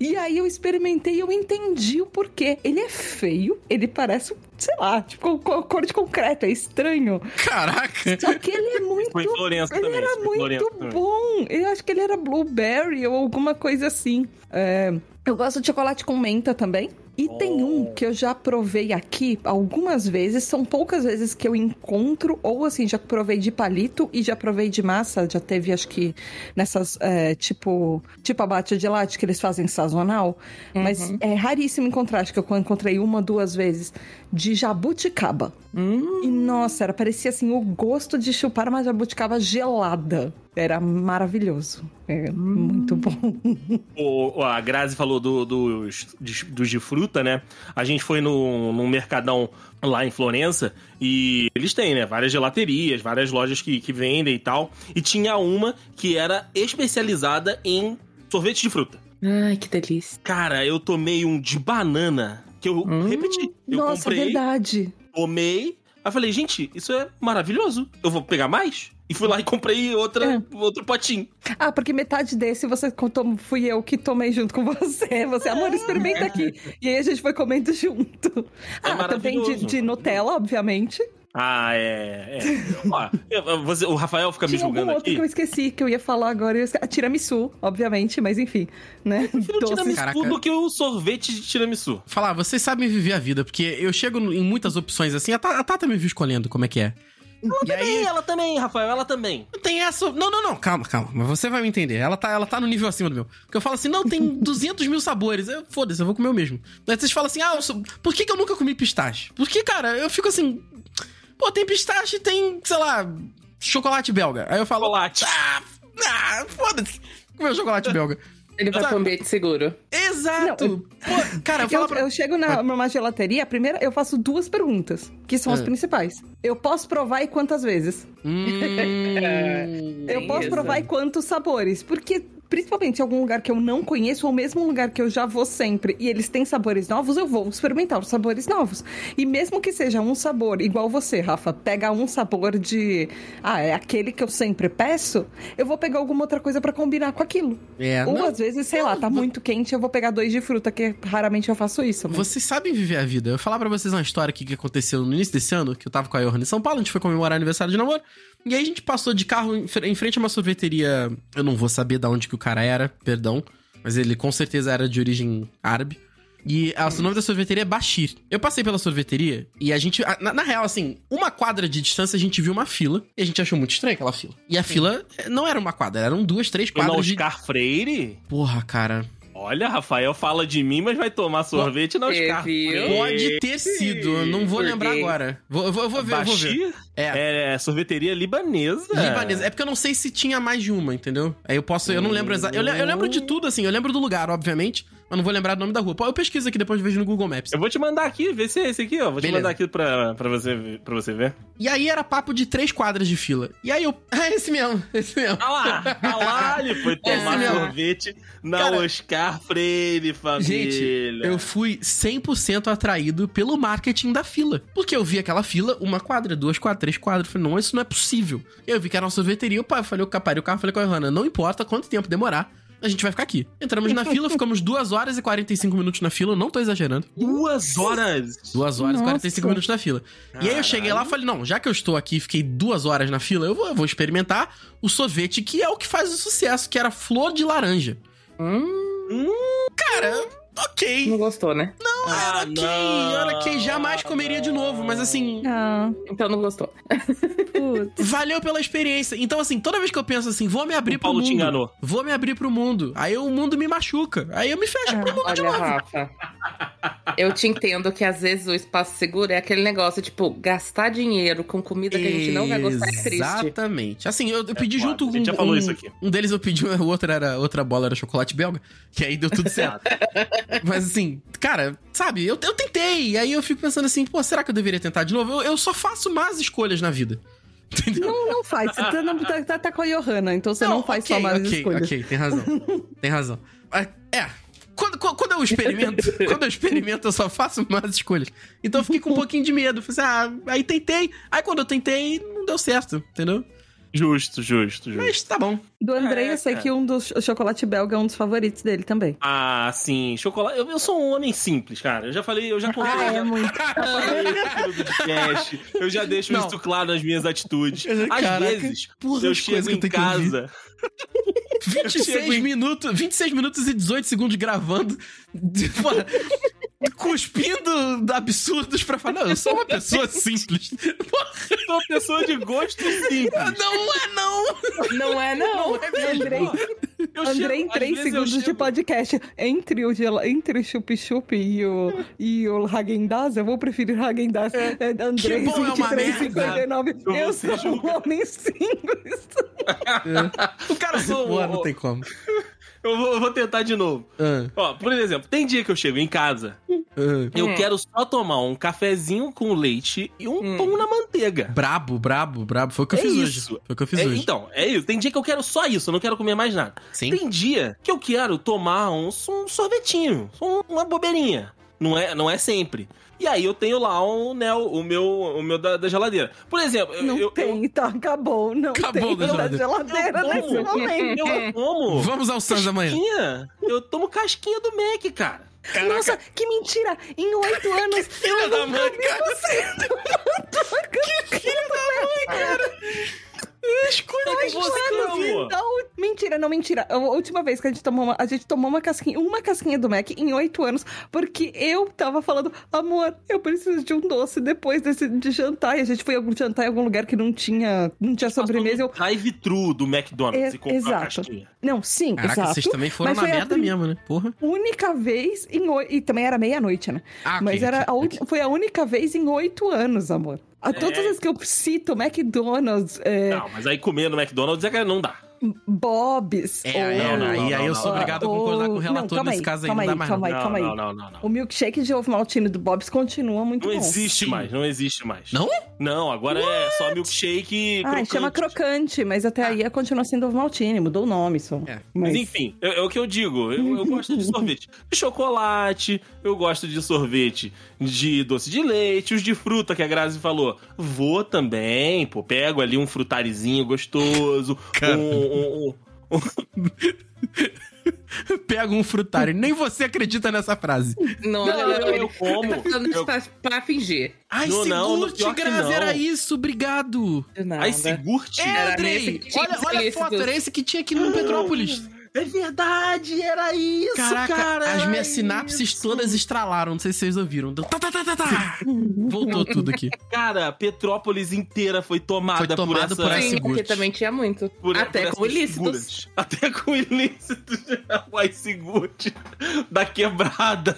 E aí eu experimentei e eu entendi o porquê. Ele é feio, ele parece, sei lá, tipo, co- cor de concreto, é estranho. Caraca! Só que ele é muito. Foi Florença ele também, era muito também. bom. Eu acho que ele era blueberry ou alguma coisa assim. É, eu gosto de chocolate com menta também. E tem um que eu já provei aqui algumas vezes, são poucas vezes que eu encontro, ou assim, já provei de palito e já provei de massa, já teve acho que nessas, é, tipo, tipo abate de latte que eles fazem sazonal, mas é raríssimo encontrar, acho que eu encontrei uma, duas vezes, de jabuticaba. E nossa, era, parecia assim o gosto de chupar uma jabuticaba gelada. Era maravilhoso. É muito bom. O, a Grazi falou do- dos, de, dos de fruta, né? A gente foi no, num mercadão lá em Florença e eles têm, né? Várias gelaterias, várias lojas que, que vendem e tal. E tinha uma que era especializada em sorvete de fruta. Ai, que delícia. Cara, eu tomei um de banana que eu repeti. Eu nossa, comprei, verdade. tomei. Aí falei, gente, isso é maravilhoso. Eu vou pegar mais? E fui lá e comprei outra, É. outro potinho. Ah, porque metade desse você contou, fui eu que tomei junto com você. Você, amor, experimenta aqui. E aí a gente foi comendo junto. É ah, também de, de Nutella, obviamente. Ah, é. é. *laughs* Ó, eu- você- o Rafael fica me Tinha algum julgando outro aqui. que eu esqueci, que eu ia falar agora. Eu esque- Tiramisu, obviamente, mas enfim, né? Prefiro Doces. tiramisu Caraca. do que o sorvete de tiramisu. Falar, vocês sabem viver a vida, porque eu chego em muitas opções assim, a Ta- a Tata me viu escolhendo como é que é. E aí, Também, ela também, Rafael, ela também. não tem essa. Não, não, não, calma, calma. Mas você vai me entender. Ela tá, ela tá no nível acima do meu. Porque eu falo assim, não, tem *laughs* 200 mil sabores. Eu, Foda-se, eu vou comer o mesmo. Aí vocês falam assim, ah, eu sou- por que, que eu nunca comi pistache? Porque, cara, eu fico assim. Pô, tem pistache e tem, sei lá, chocolate belga. Aí eu falo. Chocolate. Ah, ah foda-se. Comer chocolate belga. Ele vai Sabe? pro ambiente seguro. Exato. Pô, cara, Eu, pra. eu chego na, numa gelateria, primeiro eu faço duas perguntas, que são as Ah. principais. Eu posso provar e quantas vezes? Hum... *laughs* Eu posso isso. provar e quantos sabores? Porque, principalmente em algum lugar que eu não conheço, ou mesmo um lugar que eu já vou sempre, e eles têm sabores novos, eu vou experimentar os sabores novos. E mesmo que seja um sabor, igual você, Rafa, pega um sabor de. Ah, é aquele que eu sempre peço, eu vou pegar alguma outra coisa pra combinar com aquilo. É, ou não, às vezes, sei lá, tá muito quente, eu vou pegar dois de fruta, que raramente eu faço isso. Mas... Vocês sabem viver a vida. Eu vou falar pra vocês uma história aqui que aconteceu no início desse ano, que eu tava com a Johanna em São Paulo, a gente foi comemorar aniversário de namoro. E aí a gente passou de carro em fre- em frente a uma sorveteria. Eu não vou saber de onde que o cara era, perdão. Mas ele com certeza era de origem árabe. E a- o nome da sorveteria é Bashir. Eu passei pela sorveteria e a gente. Na, na real, assim, uma quadra de distância a gente viu uma fila. E a gente achou muito estranha aquela fila. E a fila eh, não era uma quadra, eram duas, três quadras de. Oscar Freire? Porra, cara. Olha, Rafael fala de mim, mas vai tomar sorvete É, Oscar? Freire. Pode ter sido, não vou Por lembrar agora. Vou, eu vou, vou ver, eu vou ver. É. É sorveteria libanesa. Libanesa. É porque eu não sei se tinha mais de uma, entendeu? Aí eu posso. Eu não lembro exato. Eu, eu lembro de tudo, assim. Eu lembro do lugar, obviamente. Mas não vou lembrar do nome da rua. Pô, eu pesquiso aqui depois vejo no Google Maps. Eu vou te mandar aqui, vê se é esse aqui, ó. Vou te Beleza. mandar aqui pra, pra, você, ver- pra você ver. E aí era papo de três quadras de fila. E aí eu. *laughs* É esse mesmo, esse mesmo. Ah lá, ah lá, ele foi tomar mesmo. sorvete na Cara, Oscar Freire, família. Gente, eu fui 100% atraído pelo marketing da fila. Porque eu vi aquela fila, uma quadra, duas quadras, três quadras. Eu Falei, não, isso não é possível. Eu vi que era uma sorveteria. Eu pai, falei, eu parei o carro, falei com a Johanna, não importa quanto tempo demorar, a gente vai ficar aqui. Entramos na fila, ficamos duas horas e 45 minutos na fila, eu não tô exagerando. Duas horas. Duas horas e Nossa. 45 minutos na fila. E aí eu cheguei lá e falei, não, já que eu estou aqui e fiquei duas horas na fila, eu vou, eu vou experimentar o sorvete que é o que faz o sucesso, que era flor de laranja. Hum, Cara, ok. não gostou, né? Não, Ah, era ok, não. era ok, jamais comeria de novo, mas assim, Ah, Então não gostou. putz. valeu pela experiência. Então assim, toda vez que eu penso assim, vou me abrir O pro Paulo mundo. te enganou. Vou me abrir pro mundo. Aí o mundo me machuca. Aí eu me fecho pro mundo de Olha, novo. Rafa, eu te entendo que às vezes o espaço seguro é aquele negócio, tipo, gastar dinheiro com comida que a gente não vai gostar é triste. Exatamente. Assim, eu, eu pedi foda. junto A com gente já um, falou um- isso aqui. um deles eu pedi, o outro era outra bola era chocolate belga, que aí deu tudo certo. *laughs* Mas assim, cara, sabe, eu, eu tentei, e aí eu fico pensando assim, pô, será que eu deveria tentar de novo? Eu, eu só faço más escolhas na vida. *laughs* Entendeu? Não, não faz. Você tá, não- tá- tá- tá com a Johanna, então você não, faz ok, só mais ok, escolhas. Ok, tem razão. *laughs* tem razão. Ah, É. Quando, quando quando eu experimento, *laughs* quando eu experimento, eu só faço más escolhas. Então eu fiquei com um pouquinho de medo. Falei assim, ah, aí tentei. Aí quando eu tentei, não deu certo, entendeu? Justo, justo, justo. Mas tá bom. Do Andrei, É, eu sei cara. que um dos o chocolate belga é um dos favoritos dele também. Ah, sim, chocolate. Eu, eu sou um homem simples, cara. Eu já falei, eu já contei. Ah, é já muito. *laughs* falei podcast. Eu já deixo Não. isso claro nas minhas atitudes. Às Caraca, vezes, porra, eu chego eu em ouvir. casa. *laughs* 26 chego em- minutos, 26 minutos e 18 segundos gravando. Porra, cuspindo absurdos pra falar. Não, eu sou uma pessoa simples. Porra, Sou uma pessoa de gosto simples. não é não. Não é, não. Andrei, Eu Andrei em chego- às 3 vezes eu segundos de podcast. Entre o, entre o Chup Chup e o, e o Hagendaz, eu vou preferir Hagendaz. É, Andrei, Que bom, é uma 23, merda. 59. Eu sou ser um homem simples. *laughs* O cara *laughs* sou- Porra, não tem como. Eu vou, eu vou tentar de novo. Ah, Ó, por exemplo, tem dia que eu chego em casa, ah. eu Hum. quero só tomar um cafezinho com leite e um Hum. pão na manteiga. Brabo, brabo, brabo. Foi o que eu É fiz isso. hoje. Foi o que eu fiz É, hoje. então, é isso. Tem dia que eu quero só isso, eu não quero comer mais nada. Sim. Tem dia que eu quero tomar um, um sorvetinho, um- uma bobeirinha. Não é, não é sempre. E aí eu tenho lá o, né, o meu, o meu da, da geladeira. Por exemplo, eu, Não eu, tem, tá, acabou. Não Acabou tem da da geladeira. geladeira Eu nesse como. momento. eu, eu tomo Vamos ao Sans amanhã. casquinha. Eu tomo casquinha do Mac, cara. Nossa, que mentira! Em oito anos, Filha eu da mãe, cara. você. *laughs* Que filha da mãe, cara! Escolha anos, amor. então- Mentira, não mentira. A última vez que a gente tomou uma, a gente tomou uma casquinha, uma casquinha do Mac em oito anos, porque eu tava falando, amor, eu preciso de um doce depois desse de jantar. E a gente foi algum jantar em algum lugar que não tinha, não tinha sobremesa. Eu, Drive-thru do McDonald's É, e comprou a exato. casquinha. não, sim, Caraca, exato. vocês também foram Mas na a merda prim- mesmo, né? Porra. única vez em oito. E também era meia-noite, né? Ah, Mas ok, era ok, a ok. uni- foi a única vez em oito anos, amor. A todas as vezes que eu cito McDonald's, é, Não, mas aí comer no McDonald's é que não dá. Bob's. É, aí, Não, não, aí, não, aí eu não, sou não. obrigado a concordar com o Não, relator calma nesse aí, caso aí. calma Não dá aí, mais calma não. aí. Não, não, não, não, não. O milkshake de ovo maltine do Bob's continua muito Não bom. existe Sim. mais, não existe mais. Não? Não, agora é só milkshake Ah, chama crocante, mas até aí continua sendo ovo maltine, mudou o nome só. É. Mas enfim, é, é o que eu digo. Eu, eu gosto de *laughs* sorvete de chocolate, eu gosto de sorvete de doce de leite, os de fruta que a Grazi falou. Vou também, pô, pego ali um frutarizinho gostoso, Cara. Um, um- um- Pega um frutário. Nem você acredita nessa frase. Não, Não, não, ele eu como. tá isso Eu- pra, pra fingir. Ai, Não, não, Sigurd, que Grazi, não. era isso. Obrigado. Ai, Sigurd? É, Andrei. Olha, olha a foto. Era esse que tinha aqui no Petrópolis. É verdade, era isso, Caraca, cara. as minhas sinapses isso. todas estralaram. Não sei se vocês ouviram. Tá, tá, tá, tá, tá. Voltou tudo aqui. Cara, Petrópolis inteira foi tomada, Foi tomada por por essa... essa- Sim, porque também tinha muito. por- Até por com ilícitos. Até com ilícitos. O Sigurd da quebrada.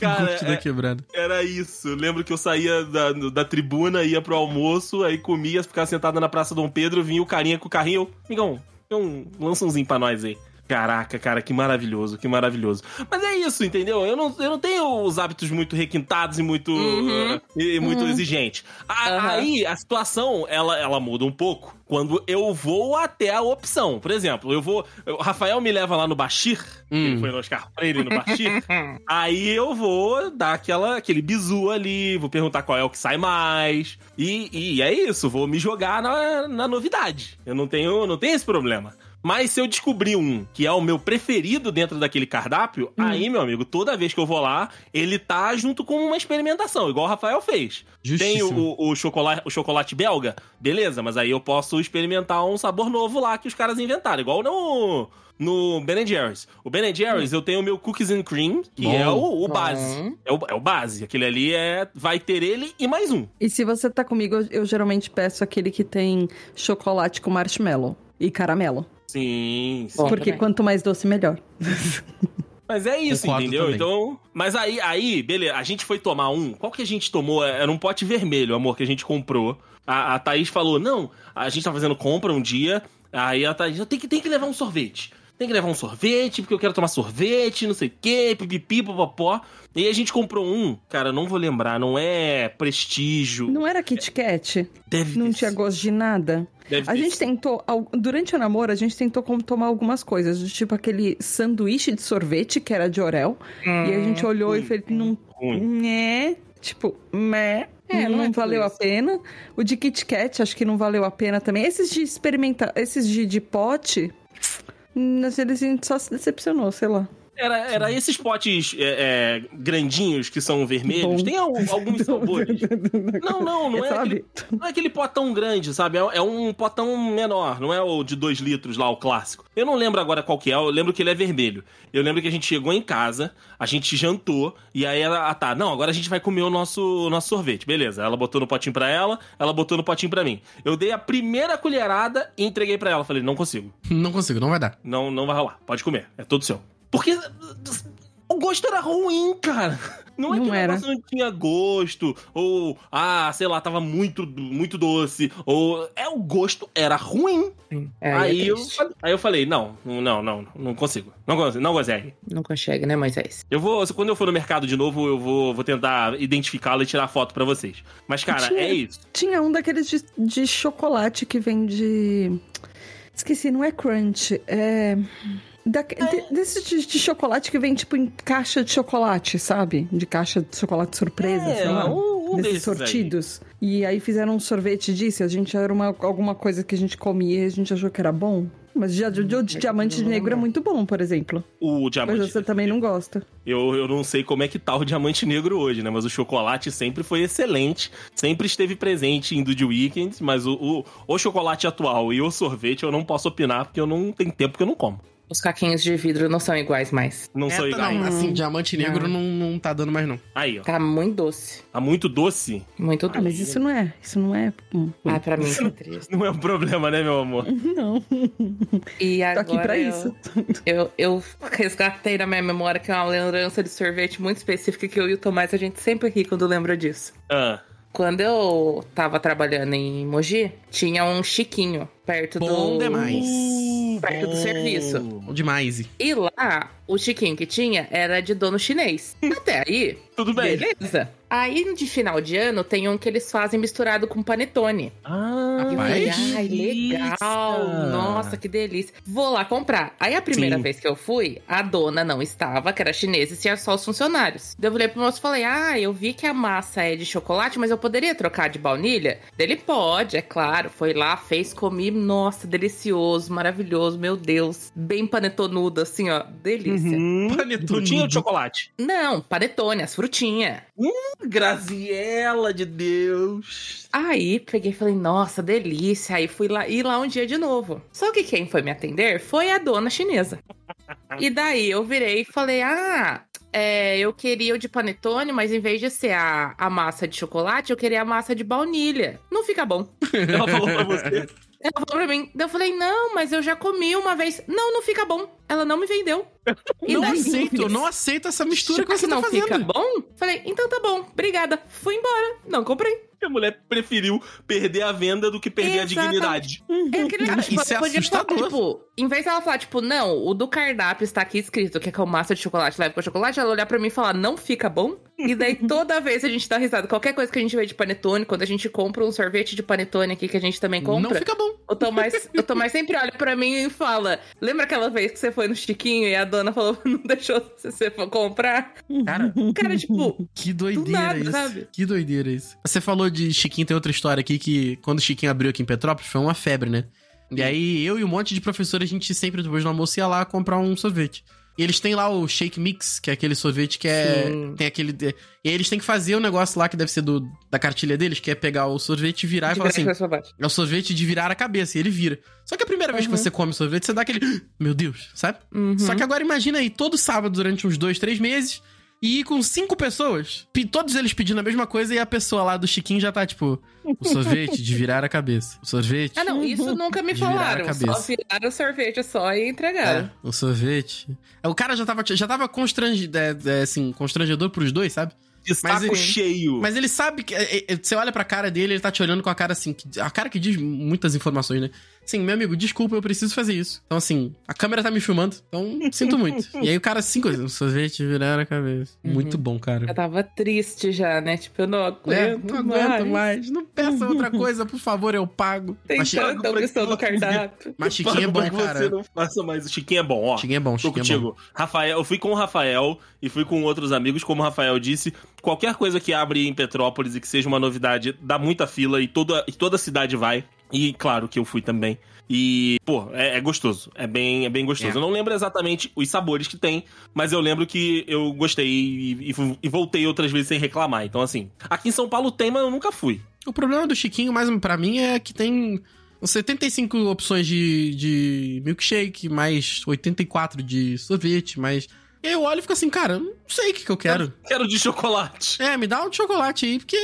Cara, Sigurd da é- quebrada. Era isso. Lembro que eu saía da, da tribuna, ia pro almoço, aí comia, ficava sentado na Praça Dom Pedro, vinha o carinha com o carrinho. eu, Migão, um, lança umzinho pra nós aí. Caraca, cara, que maravilhoso, que maravilhoso. Mas é isso, entendeu? Eu não, eu não tenho os hábitos muito requintados e muito, Uhum. uh, e muito exigentes. A- Aham. Aí a situação, ela, ela muda um pouco quando eu vou até a opção. Por exemplo, eu vou. O Rafael me leva lá no Bashir, que Hum. ele foi no Oscar Freire no Bashir. *laughs* Aí eu vou dar aquela, aquele bizu ali, vou perguntar qual é o que sai mais. E, e é isso, vou me jogar na, na novidade. Eu não tenho, não tenho esse problema. Mas se eu descobrir um que é o meu preferido dentro daquele cardápio, Hum. aí, meu amigo, toda vez que eu vou lá, ele tá junto com uma experimentação, igual o Rafael fez. Tem Justíssimo. o, o, chocolate, o chocolate belga, beleza, mas aí eu posso experimentar um sabor novo lá que os caras inventaram, igual no, no Ben Jerry's. O Ben Jerry's eu tenho o meu Cookies and Cream, que Hum. Bom. é o, o base. É o, é o base. Aquele ali é. Vai ter ele e mais um. E se você tá comigo, eu, eu geralmente peço aquele que tem chocolate com marshmallow e caramelo. Sim, sim. Porque também. quanto mais doce, melhor. *laughs* Mas é isso, Concordo entendeu? também. Então. Mas aí, aí, beleza, a gente foi tomar um. Qual que a gente tomou? Era um pote vermelho, amor, que a gente comprou. A, a Thaís falou: não, a gente tá fazendo compra um dia. Aí a Thaís, tenho que, tem que levar um sorvete. Tem que levar um sorvete, porque eu quero tomar sorvete, não sei o quê, pipipi, popopó. E aí a gente comprou um, cara, não vou lembrar, não é prestígio. Não era Kit Kat? deve Não ter tinha gosto de nada? Deve A ter gente tentou, durante o namoro, a gente tentou como tomar algumas coisas, do tipo aquele sanduíche de sorvete que era de Orel. e a gente olhou e ruim, fez, não, né? Tipo, né? É, não, não é valeu a pena. O de Kit Kat, acho que não valeu a pena também. Esses de experimentar, esses de, de pote, a gente só se decepcionou, sei lá. Era, era esses potes é, é, grandinhos que são vermelhos. Bom. Tem al- *laughs* alguns sabores. *laughs* Não, não, não é, aquele, não é aquele potão grande, sabe? É, é um potão menor, não é o de 2 litros lá, o clássico. Eu não lembro agora qual que é, eu lembro que ele é vermelho. Eu lembro que a gente chegou em casa, a gente jantou, e aí ela, ah tá, não, agora a gente vai comer o nosso, o nosso sorvete. Beleza, ela botou no potinho pra ela, ela botou no potinho pra mim. Eu dei a primeira colherada e entreguei pra ela. Falei, não consigo. Não consigo, não vai dar. Não, não vai rolar. Pode comer. É todo seu. Porque o gosto era ruim, cara. Não é Não que era. não tinha gosto, ou, ah, sei lá, tava muito, muito doce, ou. É, o gosto era ruim. É, aí, é eu, aí eu falei, não, não, não, não consigo. Não não consegue. Não consegue, né, Moisés? Eu vou, quando eu for no mercado de novo, eu vou, vou tentar identificá-lo e tirar foto pra vocês. Mas, cara, Tinha- é isso. Tinha um daqueles de, de chocolate que vem de. Esqueci, não é crunch. É. Da, de- desses de, de chocolate que vem, tipo, em caixa de chocolate, sabe? De caixa de chocolate surpresa, É, sei lá. um- um desses desses aí. sortidos. E aí fizeram um sorvete disso. A gente era uma, alguma coisa que a gente comia e a gente achou que era bom. Mas de, de, de diamante negro é muito bom, por exemplo. O Mas diamante. você também não gosta. Eu, eu não sei como é que tá o diamante negro hoje, né? Mas o chocolate sempre foi excelente. Sempre esteve presente em Dude Weekend. Mas o, o, o chocolate atual e o sorvete eu não posso opinar porque eu não tenho tempo que eu não como. Os caquinhos de vidro não são iguais mais. Não sou Meta igual. não, assim, diamante negro não, não tá dando mais não. Aí, ó. Tá muito doce. Tá muito doce. Muito Ah, doce. mas isso não é. Isso não é. hum, Ah, pra mim é triste. Não é um problema, né, meu amor? *laughs* Não. E Tô agora aqui pra eu, isso. Eu, eu resgatei na minha memória que é uma lembrança de sorvete muito específica que eu e o Tomás a gente sempre ri quando lembra disso. Ah, Quando eu tava trabalhando em Mogi, tinha um chiquinho perto Bom do. demais. Perto do serviço. Bom demais. E lá, o chiquinho que tinha era de dono chinês. Até aí, *laughs* tudo bem. beleza. Aí, de final de ano, tem um que eles fazem misturado com panetone. Ah, Eu falei, ai, legal. Nossa, que delícia. Vou lá comprar. Aí a primeira Sim. vez que eu fui, a dona não estava, que era chinesa, e tinha só os funcionários. Daí eu falei pro moço, falei, ah, eu vi que a massa é de chocolate, mas eu poderia trocar de baunilha? Dele pode, é claro. Foi lá, fez, comi, nossa, delicioso, maravilhoso, meu Deus. Bem panetonudo, assim, ó, delícia. Uhum. Panetone. Frutinha ou de chocolate? Não, panetone, as frutinhas. Graziela de Deus. Aí peguei e falei, nossa, delícia. Aí fui lá ir lá um dia de novo. Só que quem foi me atender foi a dona chinesa. *laughs* E daí eu virei e falei, ah. é, eu queria o de panetone, mas em vez de ser a, a massa de chocolate, eu queria a massa de baunilha. Não fica bom. *laughs* Ela falou pra você. *laughs* Ela falou pra mim. Eu falei, não, mas eu já comi uma vez. Não, não fica bom. Ela não me vendeu. *laughs* E Não aceito, eu não aceito essa mistura Já que você não tá fica fazendo. bom? Falei, então tá bom, obrigada. Fui embora. Não comprei. A mulher preferiu perder a venda do que perder a Exatamente. dignidade. É aquele Cara, tipo, isso é podia falar, assustador. tipo, em vez dela falar, tipo, não, o do cardápio está aqui escrito que é com massa de chocolate, leve com chocolate, ela olhar pra mim e falar, não fica bom? E daí *laughs* toda vez a gente dá risada. Qualquer coisa que a gente vê de panetone, quando a gente compra um sorvete de panetone aqui que a gente também compra, Não fica bom. o, Tomás, o Tomás sempre olha pra mim e fala: Lembra aquela vez que você foi no Chiquinho e a dona falou *laughs* não deixou você for comprar? Cara, Cara, tipo, que doideira nada, isso. sabe? Que doideira isso. Você falou de Chiquinho, tem outra história aqui que quando o Chiquinho abriu aqui em Petrópolis foi uma febre, né? E aí eu e um monte de professores, a gente sempre depois do almoço ia lá comprar um sorvete. E eles têm lá o Shake Mix, que é aquele sorvete que é. Sim. Tem aquele. E aí eles têm que fazer o negócio lá que deve ser do, da cartilha deles, que é pegar o sorvete e virar e de falar graça assim: é o sorvete de virar a cabeça, e ele vira. Só que a primeira vez que Uhum. você come sorvete, você dá aquele. Meu Deus, sabe? Uhum. Só que agora imagina aí, todo sábado durante uns dois, três meses, e ir com cinco pessoas, pe- todos eles pedindo a mesma coisa, e a pessoa lá do Chiquinho já tá tipo, o sorvete de virar a cabeça. O sorvete. Ah, não, isso nunca me virar falaram. Só viraram o sorvete só e entregaram. É, o sorvete. É, O cara já tava, já tava constrangido, é, é, assim, constrangedor pros dois, sabe? De Mas saco ele- cheio. Mas ele sabe que. é, é, Você olha pra cara dele, ele tá te olhando com a cara assim. A cara que diz muitas informações, né? Assim, meu amigo, desculpa, eu preciso fazer isso. Então, assim, a câmera tá me filmando, então sinto muito. e aí o cara, assim, coisa, um sorvete virar a cabeça. Muito bom, cara. Eu tava triste já, né? Tipo, eu não É, aguento, não aguento mais. Não peça outra coisa, por favor, eu pago. Tem Mas, tanta opção no cardápio. mas Chiquinho é bom, que Você cara. não faça mais. O Chiquinho é bom, ó. Chiquinho é bom, Tô Chiquinho é bom. contigo. Rafael, eu fui com o Rafael e fui com outros amigos, como o Rafael disse. Qualquer coisa que abre em Petrópolis e que seja uma novidade, dá muita fila e toda, e toda a cidade vai. E claro que eu fui também. E, pô, é, é gostoso. É bem, é bem gostoso. É. Eu não lembro exatamente os sabores que tem, mas eu lembro que eu gostei e, e- e voltei outras vezes sem reclamar. Então, assim, aqui em São Paulo tem, mas eu nunca fui. O problema do Chiquinho, mais pra mim, é que tem 75 opções de, de milkshake, mais 84 de sorvete, mais. E eu olho e fico assim, cara, eu não sei o que, que eu quero. Quero de chocolate. É, me dá um de chocolate aí, porque.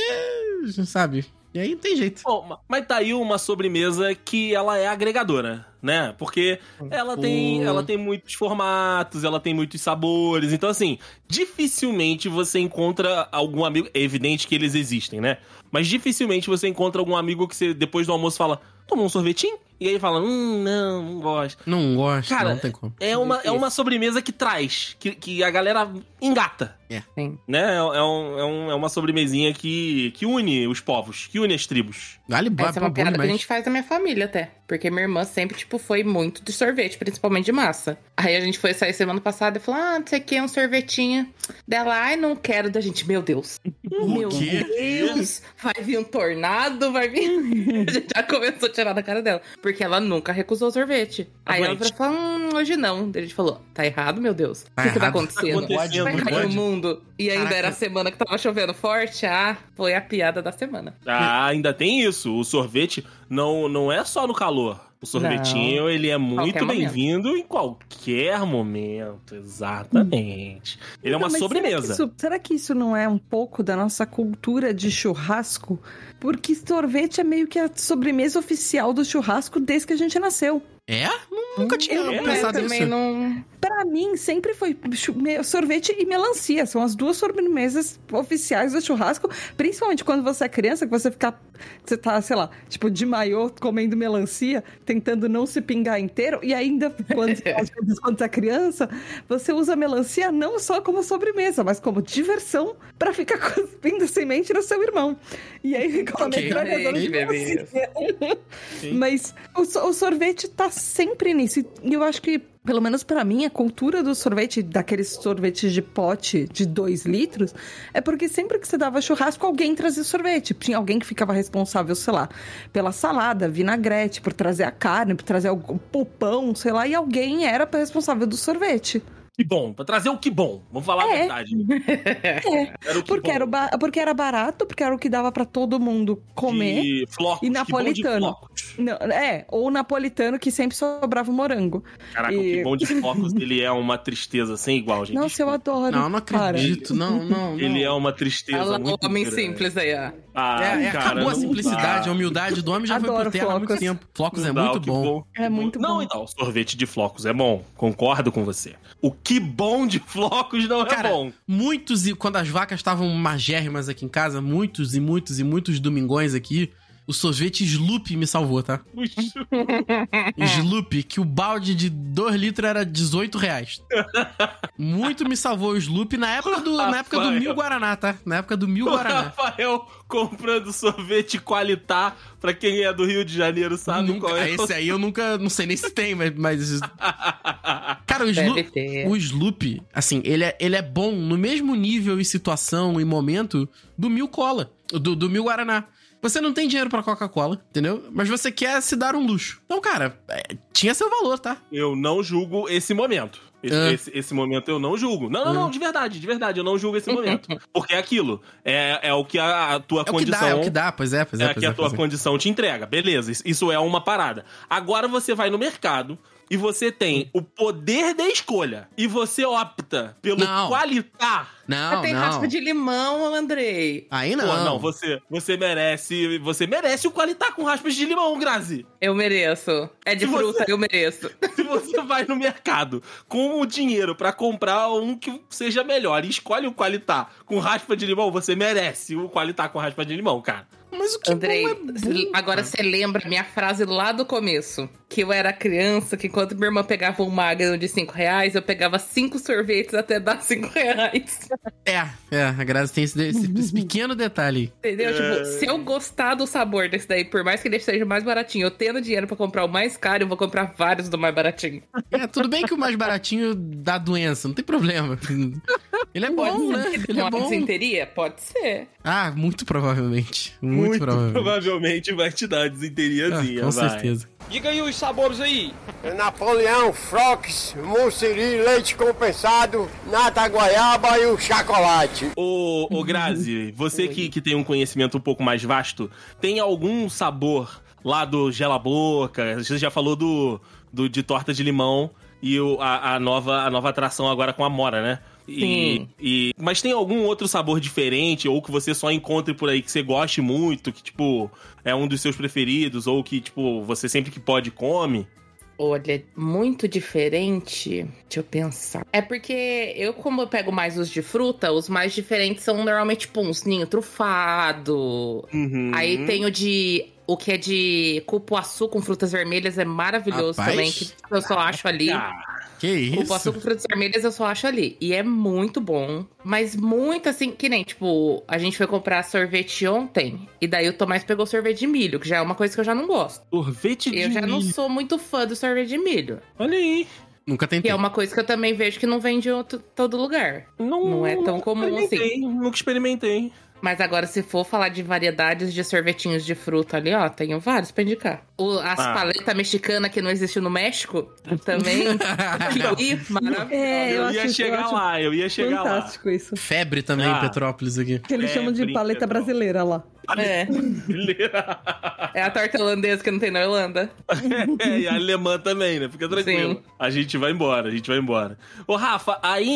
Sabe? E aí não tem jeito. Bom, ma- mas tá aí uma sobremesa que ela é agregadora, né? Porque ela tem, Pô. ela tem muitos formatos, ela tem muitos sabores. Então, assim, dificilmente você encontra algum amigo. É evidente que eles existem, né? Mas dificilmente você encontra algum amigo que você, depois do almoço, fala: Toma um sorvetinho? E aí fala: Hum, não, não gosto. Não gosto, Cara, não tem como. É uma, é uma sobremesa que traz, que, que a galera engata. Sim. Né? É, é um- é um- é uma sobremesinha que, que une os povos, que une as tribos. Vale Essa é uma piada que a gente faz na minha família até. Porque minha irmã sempre, tipo, foi muito de sorvete, principalmente de massa. Aí a gente foi sair semana passada e falou: Ah, não sei o que, um sorvetinho. Dela, ai, não quero. Da gente, meu Deus. *laughs* Meu quê? Deus, vai vir um tornado, vai vir. *laughs* A gente já começou a tirar da cara dela. Porque ela nunca recusou sorvete. Aí ela falou: hum, hoje não. Daí a gente falou: tá errado, meu Deus. O Tá que, que tá errado. acontecendo? Tá acontecendo, vai cair o mundo. E ainda Caraca. era a semana que tava chovendo forte. Ah, foi a piada da semana. Ah, ainda tem isso. O sorvete não, não é só no calor. O sorvetinho, ele é muito bem-vindo em qualquer momento. Exatamente. Ele é uma Então, sobremesa. Será que, isso, será que isso não é um pouco da nossa cultura de churrasco? Porque sorvete é meio que a sobremesa oficial do churrasco desde que a gente nasceu. É? Nunca tinha Eu Eu pensado também nisso. não. Pra mim, sempre foi sorvete e melancia. São as duas sobremesas oficiais do churrasco. Principalmente quando você é criança, que você fica. Você tá, sei lá, tipo, de maiô comendo melancia, tentando não se pingar inteiro. E ainda, quando, *laughs* às vezes, quando você é criança, você usa a melancia não só como sobremesa, mas como diversão pra ficar *laughs* cuspindo semente no seu irmão. E aí fica uma Ok. metralhadora de melancia. *laughs* Mas o, o sorvete tá sempre nisso. E eu acho que, pelo menos pra mim, a cultura do sorvete, daqueles sorvetes de pote de 2 litros, é porque sempre que você dava churrasco, alguém trazia sorvete. Tinha alguém que ficava responsável, sei lá, pela salada, vinagrete, por trazer a carne, por trazer o pão, sei lá, e alguém era responsável do sorvete. Que bom. Pra trazer o que bom. Vamos falar a É. verdade. *laughs* É, Era o que porque bom. era, ba- porque era barato, porque era o que dava pra todo mundo comer. De flocos. E que bom de napolitano. flocos. Não, é, ou napolitano que sempre sobrava morango. Caraca, E- o que bom de *laughs* flocos, ele é uma tristeza sem igual, gente. Nossa, eu adoro. Não, não Para. acredito. Não, não, *laughs* não. Ele é uma tristeza Ela, o muito homem grande. simples aí, ó. Ah, É, é, cara, acabou a não simplicidade, dá. a humildade do homem já foi Adoro por terra há muito flocos. tempo. Flocos é Não dá, muito que bom. É muito Não, bom. então, sorvete de flocos é bom. Concordo com você. O que bom de flocos não é Cara, bom. Muitos, e quando as vacas estavam magérrimas aqui em casa, muitos e muitos e muitos domingões aqui, o sorvete Sloop me salvou, tá? *laughs* Sloop, que o balde de 2 litros era 18 reais. Muito me salvou o Sloop na época do, na época do. Mil Guaraná, tá? Na época do Mil O Guaraná. Rafael comprando sorvete Qualitá, pra quem é do Rio de Janeiro sabe Nunca, qual é. o- esse aí eu nunca, não sei nem se tem, mas... mas *laughs* cara, o Sloop, o Sloop, assim, ele é, ele é bom no mesmo nível e situação e momento do Mil Cola, do, do Mil Guaraná. Você não tem dinheiro pra Coca-Cola, entendeu? Mas você quer se dar um luxo. Então, cara, é, tinha seu valor, tá? Eu não julgo esse momento. Esse, Ah. esse- esse momento eu não julgo. Não, não, não, de verdade, de verdade, eu não julgo esse momento. *laughs* Porque é aquilo. É, é o que a, a tua É o que condição. dá, é o que dá, pois é, pois é, É pois que é. a tua é. condição te entrega. Beleza, isso é uma parada. Agora você vai no mercado e você tem o poder da escolha. E você opta pelo Não. qualitar. Não, tem não. raspa de limão, Andrei. Aí Pô, não. não, você, você merece. Você merece o qualitar com raspas de limão, Grazi. Eu mereço. É de Se fruta, você- eu mereço. *laughs* Se você vai no mercado com o dinheiro pra comprar um que seja melhor e escolhe o qualitar com raspa de limão, você merece o qualitar com raspa de limão, cara. Mas o que Andrei, bom é agora você lembra minha frase lá do começo? Que eu era criança, que enquanto minha irmã pegava um magno de 5 reais, eu pegava cinco sorvetes até dar *laughs* 5 reais. É, é, a Grazi tem esse, esse- esse pequeno detalhe. Entendeu? É. Tipo, se eu gostar do sabor desse daí, por mais que ele seja mais baratinho, eu tendo dinheiro pra comprar o mais caro, eu vou comprar vários do mais baratinho. É, tudo bem que o mais baratinho dá doença, não tem problema. *laughs* Ele é bom, né? que Ele é uma bom. desinteria? Pode ser. Ah, muito provavelmente. Muito, provavelmente. provavelmente vai te dar Ah, desinteriazinha, com vai. certeza. Diga aí os sabores aí. Napoleão, Frox, Mussiri, leite compensado, nata goiaba e o chocolate. Ô, ô Grazi, *laughs* você que, que tem um conhecimento um pouco mais vasto, tem algum sabor lá do Gela Boca? Você já falou do, do de torta de limão e o, a, a nova, a nova atração agora com a Mora, né? E, Sim. e- mas tem algum outro sabor diferente ou que você só encontre por aí que você goste muito, que tipo é um dos seus preferidos ou que tipo você sempre que pode come? Olha, muito diferente. Deixa eu pensar. É porque eu, como eu pego mais os de fruta, os mais diferentes são normalmente, tipo, uns ninho trufado. Uhum. Aí tem o de. O que é de cupuaçu com frutas vermelhas é maravilhoso Rapaz. também, que eu só acho ali. Que isso? com frutas vermelhas eu só acho ali. E é muito bom. Mas muito assim, que nem, tipo, a gente foi comprar sorvete ontem. E daí o Tomás pegou sorvete de milho, que já é uma coisa que eu já não gosto. sorvete de Eu já não milho. sou muito fã do sorvete de milho. Olha aí. Nunca tentei. é uma coisa que eu também vejo que não vem de outro, todo lugar. Não, Não é tão comum experimentei, Nunca experimentei. Mas agora, se for falar de variedades de sorvetinhos de fruta ali, ó, tenho vários pra indicar. O, as Ah. paletas mexicanas que não existe no México, também. *laughs* Kiwi, maravilhoso. É, eu, eu, ia chegar lá, eu ia chegar lá. fantástico isso. Febre também Ah. em Petrópolis aqui. Que eles É, chamam de paleta brasileira lá. É. *laughs* é a torta holandesa que não tem na Irlanda. *laughs* É, e a alemã também, né? Fica tranquilo. Sim. A gente vai embora, a gente vai embora. Ô, Rafa, aí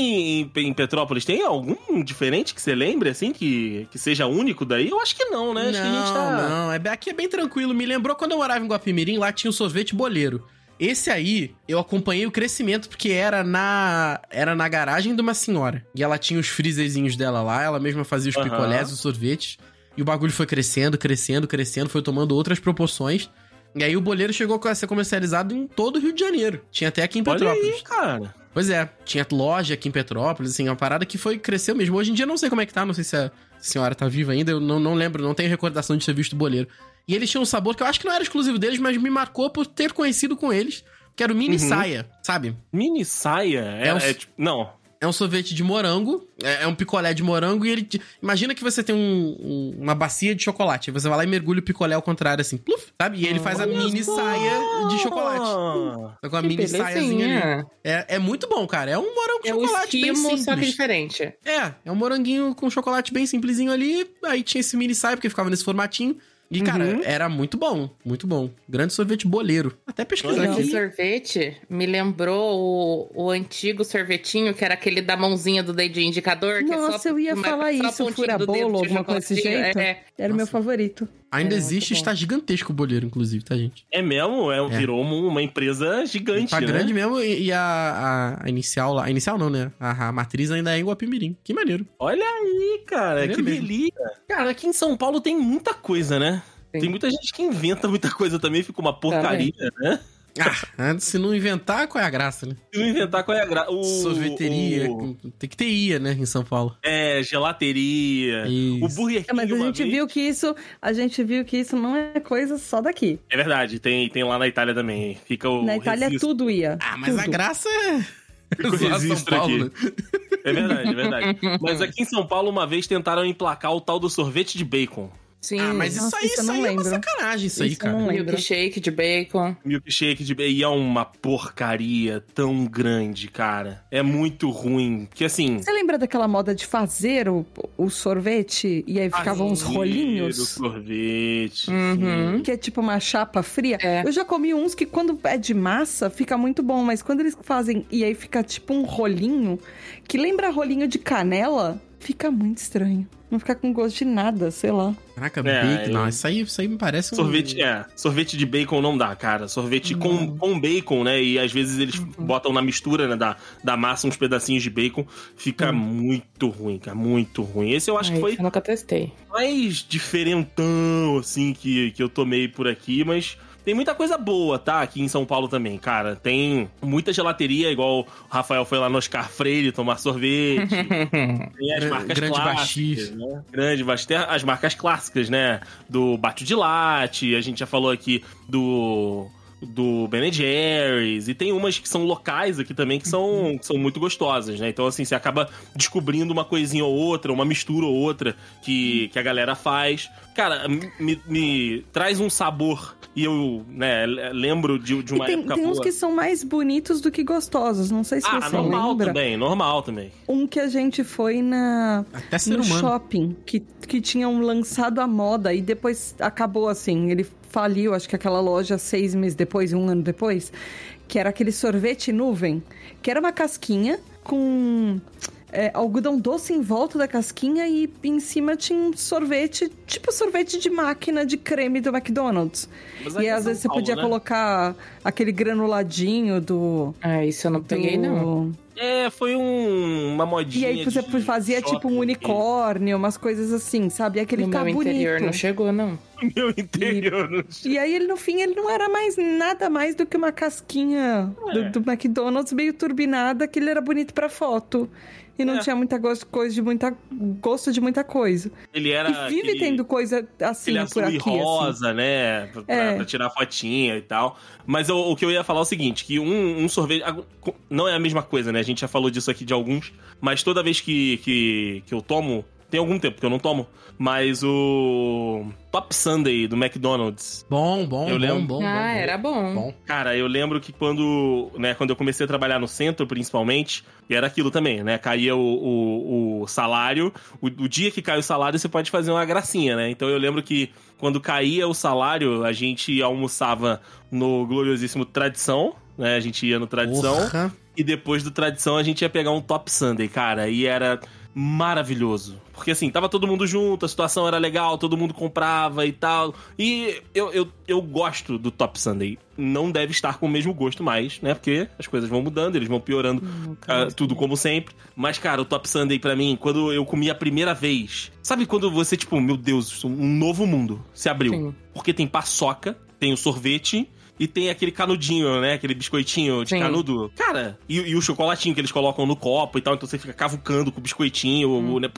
em, em Petrópolis tem algum diferente que você lembre, assim, que, que seja único daí? Eu acho que não, né? Acho que a gente Não, tá. não, é, bem- aqui é bem tranquilo. Me lembrou quando eu morava em Guapimirim, lá tinha o sorvete boleiro. Esse aí, eu acompanhei o crescimento porque era na era na garagem de uma senhora. E ela tinha os freezerzinhos dela lá, ela mesma fazia os Aham. picolés, os sorvetes. E o bagulho foi crescendo, crescendo, crescendo, foi tomando outras proporções. E aí o boleiro chegou a ser comercializado em todo o Rio de Janeiro. Tinha até aqui em Olha Petrópolis. aí, cara. Pois é, tinha loja aqui em Petrópolis, assim, uma parada que foi, cresceu mesmo. Hoje em dia não sei como é que tá, não sei se a senhora tá viva ainda, eu não, não lembro, não tenho recordação de ter visto o boleiro. E eles tinham um sabor que eu acho que não era exclusivo deles, mas me marcou por ter conhecido com eles, que era o mini Uhum. saia, sabe? Mini saia? É, É um- é tipo. Não. É um sorvete de morango, é, é um picolé de morango e ele. te- Imagina que você tem um- um- uma bacia de chocolate, você vai lá e mergulha o picolé ao contrário, assim, pluf, sabe? E ele faz a mini saia de chocolate. Ah, Tá com a Que mini saiazinha. É, é muito bom, cara. É um morango com É chocolate bem simples. só que diferente. É, é um moranguinho com chocolate bem simplesinho ali. Aí tinha esse mini saia, porque ficava nesse formatinho. E, cara, Uhum. era muito bom, muito bom. Grande sorvete boleiro. Até pesquisar Esse aqui. sorvete me lembrou o, o antigo sorvetinho, que era aquele da mãozinha do dedinho indicador. que é só- Nossa, eu ia falar isso, fura-bolo, alguma coisa desse jeito. É, Era o meu favorito. Ainda É, existe, está gigantesco o boleiro, inclusive, tá, gente? é mesmo? É, Virou uma, uma empresa gigante. Tá né? grande mesmo e, e a, a- inicial lá. A inicial não, né? A, a matriz ainda é em Guapimirim. Que maneiro. Olha aí, cara, É que mesmo. delícia. Cara, aqui em São Paulo tem muita coisa, né? Sim. Tem muita gente que inventa muita coisa também, fica uma porcaria, né? Ah, se não inventar, qual é a graça, né? Se não inventar qual é a graça. Sorveteria. O... Tem que ter IA, né, em São Paulo. É, gelateria. O Isso. Burger King É, mas a gente vez- viu que isso, a gente viu que isso não é coisa só daqui. É verdade, tem, tem lá na Itália também. Fica o Na Itália registro. tudo ia. Ah, mas a tudo. graça é. *laughs* O registro aqui. É verdade, é verdade. *laughs* Mas aqui em São Paulo, uma vez tentaram emplacar o tal do sorvete de bacon. Sim. Ah, mas isso Nossa, aí, isso aí é uma lembro. sacanagem, isso aí, Isso eu cara. lembro. Milkshake de bacon. Milkshake de bacon. E é uma porcaria tão grande, cara. É muito ruim. Que assim. Você lembra daquela moda de fazer o, o sorvete e aí ficavam uns fazer rolinhos? o sorvete. Uhum. Que é tipo uma chapa fria. É. Eu já comi uns que quando é de massa fica muito bom, mas quando eles fazem e aí fica tipo um rolinho, que lembra rolinho de canela, fica muito estranho. Não fica com gosto de nada, sei lá. Caraca, É, bacon. eu- Não, isso aí, isso aí me parece um. Sorvete, é. Sorvete de bacon não dá, cara. Sorvete com, com bacon, né? E às vezes eles botam na mistura né, da, da massa uns pedacinhos de bacon. Fica muito ruim, cara. Muito ruim. Esse eu acho Ai, que foi Eu nunca testei. mais diferentão, assim, que, que eu tomei por aqui, mas. Tem muita coisa boa, tá? Aqui em São Paulo também, cara. Tem muita gelateria, igual o Rafael foi lá no Oscar Freire tomar sorvete. *laughs* Tem as marcas grande clássicas, né? Grande Baxis. Tem as marcas clássicas, né? Do Bate de Latte, a gente já falou aqui do do Ben Jerry's, e tem umas que são locais aqui também que são, que são muito gostosas, né? Então, assim, você acaba descobrindo uma coisinha ou outra, uma mistura ou outra que, que a galera faz. Cara, me, me traz um sabor e eu, né, lembro de, de E uma tem, época tem uns boa. que são mais bonitos do que gostosos. Não sei se Ah, você normal lembra. também, normal também. Um que a gente foi na Até no humano. shopping que, que tinham lançado a moda e depois acabou assim. Ele faliu, acho que aquela loja seis meses depois, um ano depois, que era aquele sorvete nuvem, que era uma casquinha com é, algodão doce em volta da casquinha e em cima tinha um sorvete, tipo sorvete de máquina de creme do McDonald's. Mas E às vezes você Paulo, podia né? colocar aquele granuladinho do. Ah, isso eu não peguei, do- não. É, foi um, uma modinha. E aí você de fazia tipo um unicórnio, umas coisas assim, sabe? E aquele no ficava meu interior não chegou, não. Meu interior. não E aí ele no fim ele não era mais nada mais do que uma casquinha É. do, do McDonald's meio turbinada que ele era bonito pra foto. E não É. tinha muita gosto, coisa de muita gosto de muita coisa. Ele era. e vive aquele- tendo coisa assim por aqui, assim. rosa, né? Pra, É. pra tirar fotinha e tal. Mas eu- o que eu ia falar é o seguinte: que um, um sorvete. Não é a mesma coisa, né? A gente já falou disso aqui de alguns. Mas toda vez que, que, que eu tomo. Tem algum tempo que eu não tomo. Mas o Top Sunday do McDonald's. Bom, bom, Eu bom, lembro. bom, bom, ah, bom. era bom. Bom. Cara, eu lembro que quando, né, quando eu comecei a trabalhar no centro, principalmente, e era aquilo também, né? Caía o, o, o salário. O, o dia que cai o salário, você pode fazer uma gracinha, né? Então eu lembro que quando caía o salário, a gente almoçava no gloriosíssimo Tradição, né? A gente ia no Tradição. Porra. E depois do Tradição, a gente ia pegar um Top Sunday, cara. E era maravilhoso. Porque assim, tava todo mundo junto, a situação era legal, todo mundo comprava e tal. E eu, eu, eu gosto do Top Sunday. Não deve estar com o mesmo gosto mais, né? Porque as coisas vão mudando, eles vão piorando ah, tudo como sempre. Mas, cara, o Top Sunday pra mim, quando eu comi a primeira vez. Sabe quando você, tipo, meu Deus, um novo mundo se abriu? Sim. Porque tem paçoca, tem o sorvete. E tem aquele canudinho, né? Aquele biscoitinho de Sim. canudo. Cara, e, e o chocolatinho que eles colocam no copo e tal. Então você fica cavucando com o biscoitinho. o- né?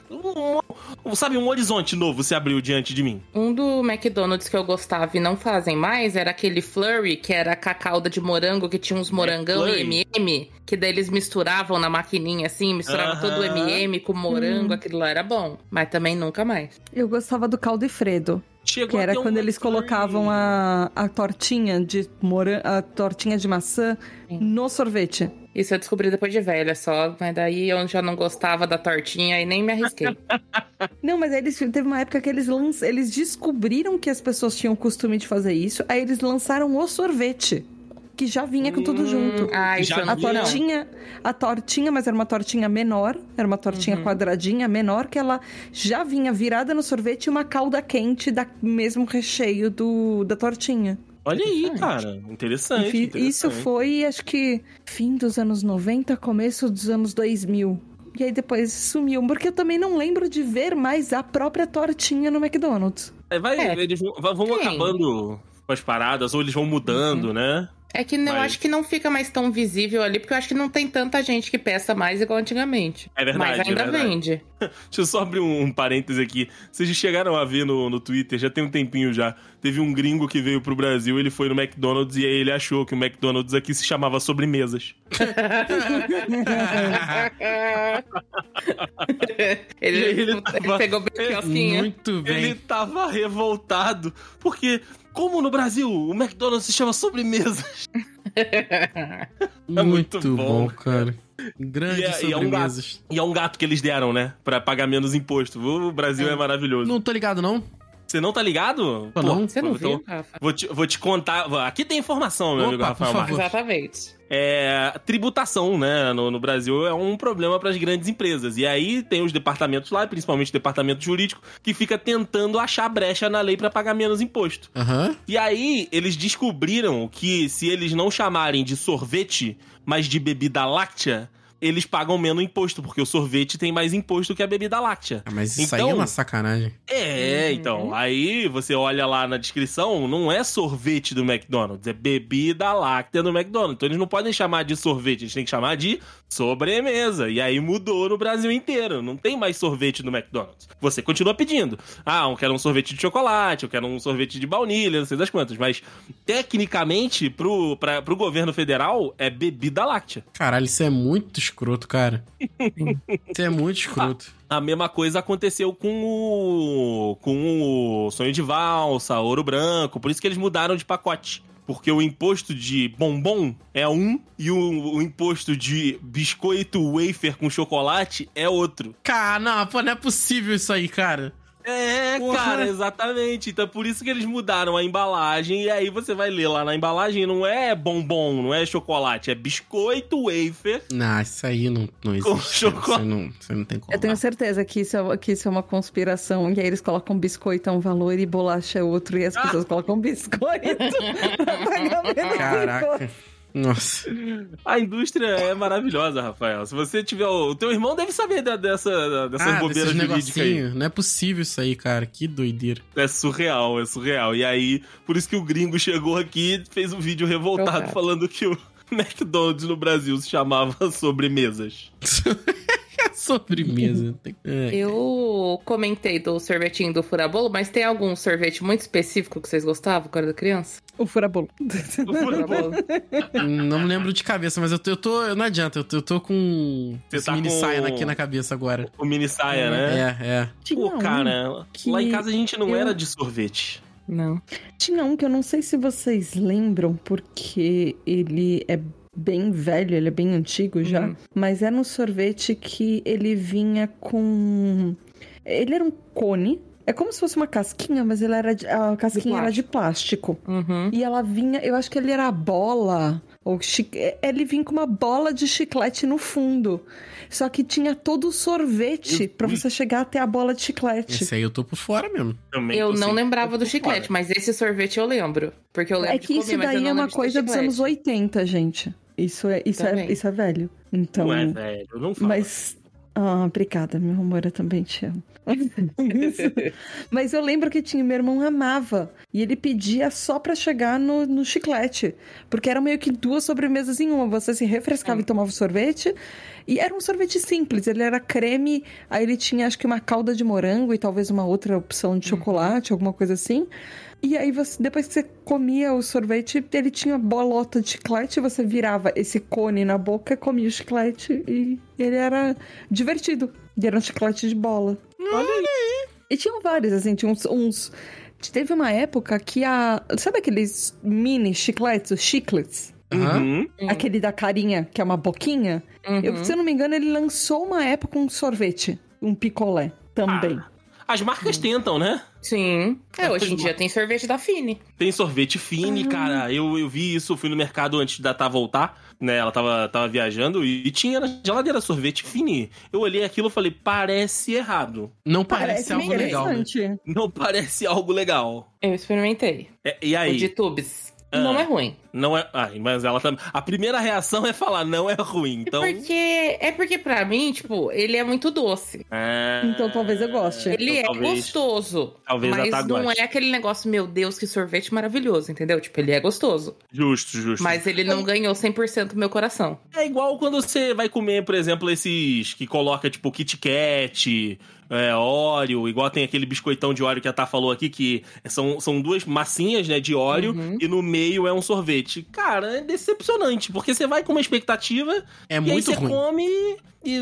Um- sabe, um horizonte novo se abriu diante de mim. Um do McDonald's que eu gostava e não fazem mais era aquele Flurry, que era com a calda de morango, que tinha uns morangão e Flurry? MM, que daí eles misturavam na maquininha assim, misturava Aham. todo o MM com morango, aquilo lá era bom. Mas também nunca mais. Eu gostava do caldo e fredo. Chegou Que era quando eles colocavam a, a tortinha de moran a tortinha de maçã Sim. no sorvete. Isso eu descobri depois de velha só, mas daí eu já não gostava da tortinha e nem me arrisquei. *laughs* Não, mas aí eles teve uma época que eles lanç, eles descobriram que as pessoas tinham o costume de fazer isso, aí eles lançaram o sorvete, que já vinha com tudo junto. ah, isso Já eu não A tortinha, a tortinha, mas era uma tortinha menor, era uma tortinha Uhum. quadradinha menor, que ela já vinha virada no sorvete e uma calda quente da mesmo recheio do, da tortinha. Olha aí, cara. Interessante. Enfim, interessante. Isso foi, acho que, fim dos anos 90, começo dos anos 2000. E aí depois sumiu, porque eu também não lembro de ver mais a própria tortinha no McDonald's. É, vai, É. eles vão, vão acabando com as paradas, ou eles vão mudando, né? É que eu Mas- acho que não fica mais tão visível ali, porque eu acho que não tem tanta gente que peça mais igual antigamente. É verdade, Mas ainda é verdade. vende. *laughs* Deixa eu só abrir um, um parêntese aqui. Vocês chegaram a ver no, no Twitter, já tem um tempinho já. Teve um gringo que veio pro Brasil, ele foi no McDonald's e aí ele achou que o McDonald's aqui se chamava sobremesas. *laughs* *laughs* ele, ele ele tava- pegou bem kiosquinho. Muito bem. Ele tava revoltado, porque como no Brasil o McDonald's se chama sobremesas? *laughs* É muito muito, bom, bom, cara. Grandes E é- e é um gato. sobremesas. E é um gato que eles deram, né? Pra pagar menos imposto. O Brasil é, maravilhoso. Não tô ligado, não? Você não tá ligado? Tô não. Você não viu, Rafa? Vou te, vou te contar. Aqui tem informação, meu Opa, amigo por Rafael favor. Marques. Exatamente. É, tributação, né, no, no Brasil é um problema para as grandes empresas. E aí tem os departamentos lá, principalmente o departamento jurídico, que fica tentando achar brecha na lei para pagar menos imposto. Aham. E aí eles descobriram que se eles não chamarem de sorvete, mas de bebida láctea, eles pagam menos imposto, porque o sorvete tem mais imposto que a bebida láctea. Ah, mas isso aí Então- é uma sacanagem. É, Uhum. então. Aí você olha lá na descrição, não é sorvete do McDonald's, é bebida láctea do McDonald's. Então eles não podem chamar de sorvete, eles têm que chamar de sobremesa. E aí mudou no Brasil inteiro. Não tem mais sorvete no McDonald's. Você continua pedindo. Ah, eu quero um sorvete de chocolate, eu quero um sorvete de baunilha, não sei das quantas. Mas tecnicamente, pro, pra, pro governo federal, é bebida láctea. Caralho, isso é muito escroto, cara. *laughs* isso é muito escroto. A mesma coisa aconteceu com o com o Sonho de Valsa, Ouro Branco, por isso que eles mudaram de pacote. Porque o imposto de bombom é um e o, o imposto de biscoito wafer com chocolate é outro. Cara, não, pô, não é possível isso aí, cara. É, Porra. cara, exatamente. Então por isso que eles mudaram a embalagem e aí você vai ler lá na embalagem, não é bombom, não é chocolate, é biscoito wafer. Não, isso aí não, não existe. Com chocolate. Você não, você não tem como. Eu tenho certeza que isso, é, que isso é uma conspiração. E aí eles colocam biscoito é um valor e bolacha é outro. E as pessoas colocam biscoito *laughs* pra pagar menos. Caraca. Nossa. A indústria é maravilhosa, Rafael. Se você tiver. O teu irmão deve saber da- dessa, dessas Ah, bobeiras jurídicas aí. Não é possível isso aí, cara. Que doideira. É surreal, é surreal. E aí, por isso que o gringo chegou aqui e fez um vídeo revoltado Revoltado. falando que o *laughs* McDonald's no Brasil se chamava *laughs* sobremesas. *laughs* Sobremesa. É. Eu comentei do sorvetinho do furabolo, mas tem algum sorvete muito específico que vocês gostavam quando era criança? O furabolo. O furabolo. Não me lembro de cabeça, mas eu tô. Eu tô não adianta, eu tô, eu tô com Você esse tá mini com- saia aqui na cabeça agora. O mini saia, né? É, é. Tinha Pô, um cara, que lá em casa a gente não eu- era de sorvete. Não. Tinha um que eu não sei se vocês lembram, porque ele é bem velho, ele é bem antigo já. Uhum. Mas era um sorvete que ele vinha com. Ele era um cone. É como se fosse uma casquinha, mas ele era de- a casquinha era de plástico. Uhum. E ela vinha, eu acho que ele era bola. Ou chi- ele vinha com uma bola de chiclete no fundo. Só que tinha todo o sorvete Eu- pra você chegar até a bola de chiclete. Esse aí eu tô por fora mesmo. Também Eu não lembrava do chiclete, fora. mas esse sorvete eu lembro. Porque eu lembro É de que comer, isso daí é uma de coisa dos anos 80, gente. Isso é, isso é, isso é velho. Então. Não é, velho. Não fala. mas. Ah, obrigada, meu amor, eu também te amo. *laughs* Mas eu lembro que tinha, meu irmão amava. E ele pedia só pra chegar no, no chiclete. Porque eram meio que duas sobremesas em uma. Você se refrescava e tomava o sorvete. E era um sorvete simples. Ele era creme, aí ele tinha acho que uma calda de morango e talvez uma outra opção de chocolate, alguma coisa assim. E aí, você, depois que você comia o sorvete, ele tinha bolota de chiclete, você virava esse cone na boca, comia o chiclete e ele era divertido. E era um chiclete de bola. Olha aí. E tinham vários, assim, tinha uns, uns- Teve uma época que a. Sabe aqueles mini chicletes, os chiclets? Aham. Uhum. Hum. Aquele da carinha, que é uma boquinha? Uhum. Eu, se eu não me engano, ele lançou uma época um sorvete, um picolé também. As marcas tentam, né? Sim. É, hoje em dia tem sorvete da Fini. Tem sorvete fine, cara. Eu, eu vi isso, fui no mercado antes da Tá voltar, né? Ela tava, tava viajando e, e tinha na geladeira sorvete fine. Eu olhei aquilo e falei, parece errado. Não parece, algo legal. Né? Não parece algo legal. Eu experimentei. É, e O aí? de tubes. Ah. Não é ruim. Não é. Ah, mas ela também. A primeira reação é falar, não é ruim. Então. Porque é porque pra mim, tipo, ele é muito doce. Ah, Então talvez eu goste. Ele é então talvez- gostoso. talvez mas Tá não goste. é aquele negócio, meu Deus, que sorvete maravilhoso, entendeu? Tipo, ele é gostoso. Justo, justo. Mas ele não ganhou 100% meu coração. É igual quando você vai comer, por exemplo, esses que coloca, tipo, Kit Kat, é, Oreo, igual tem aquele biscoitão de Oreo que a Tá falou aqui, que são, são duas massinhas, né, de Oreo, Uhum. e no meio é um sorvete. Cara, é decepcionante, porque você vai com uma expectativa, É e aí muito você ruim. come e...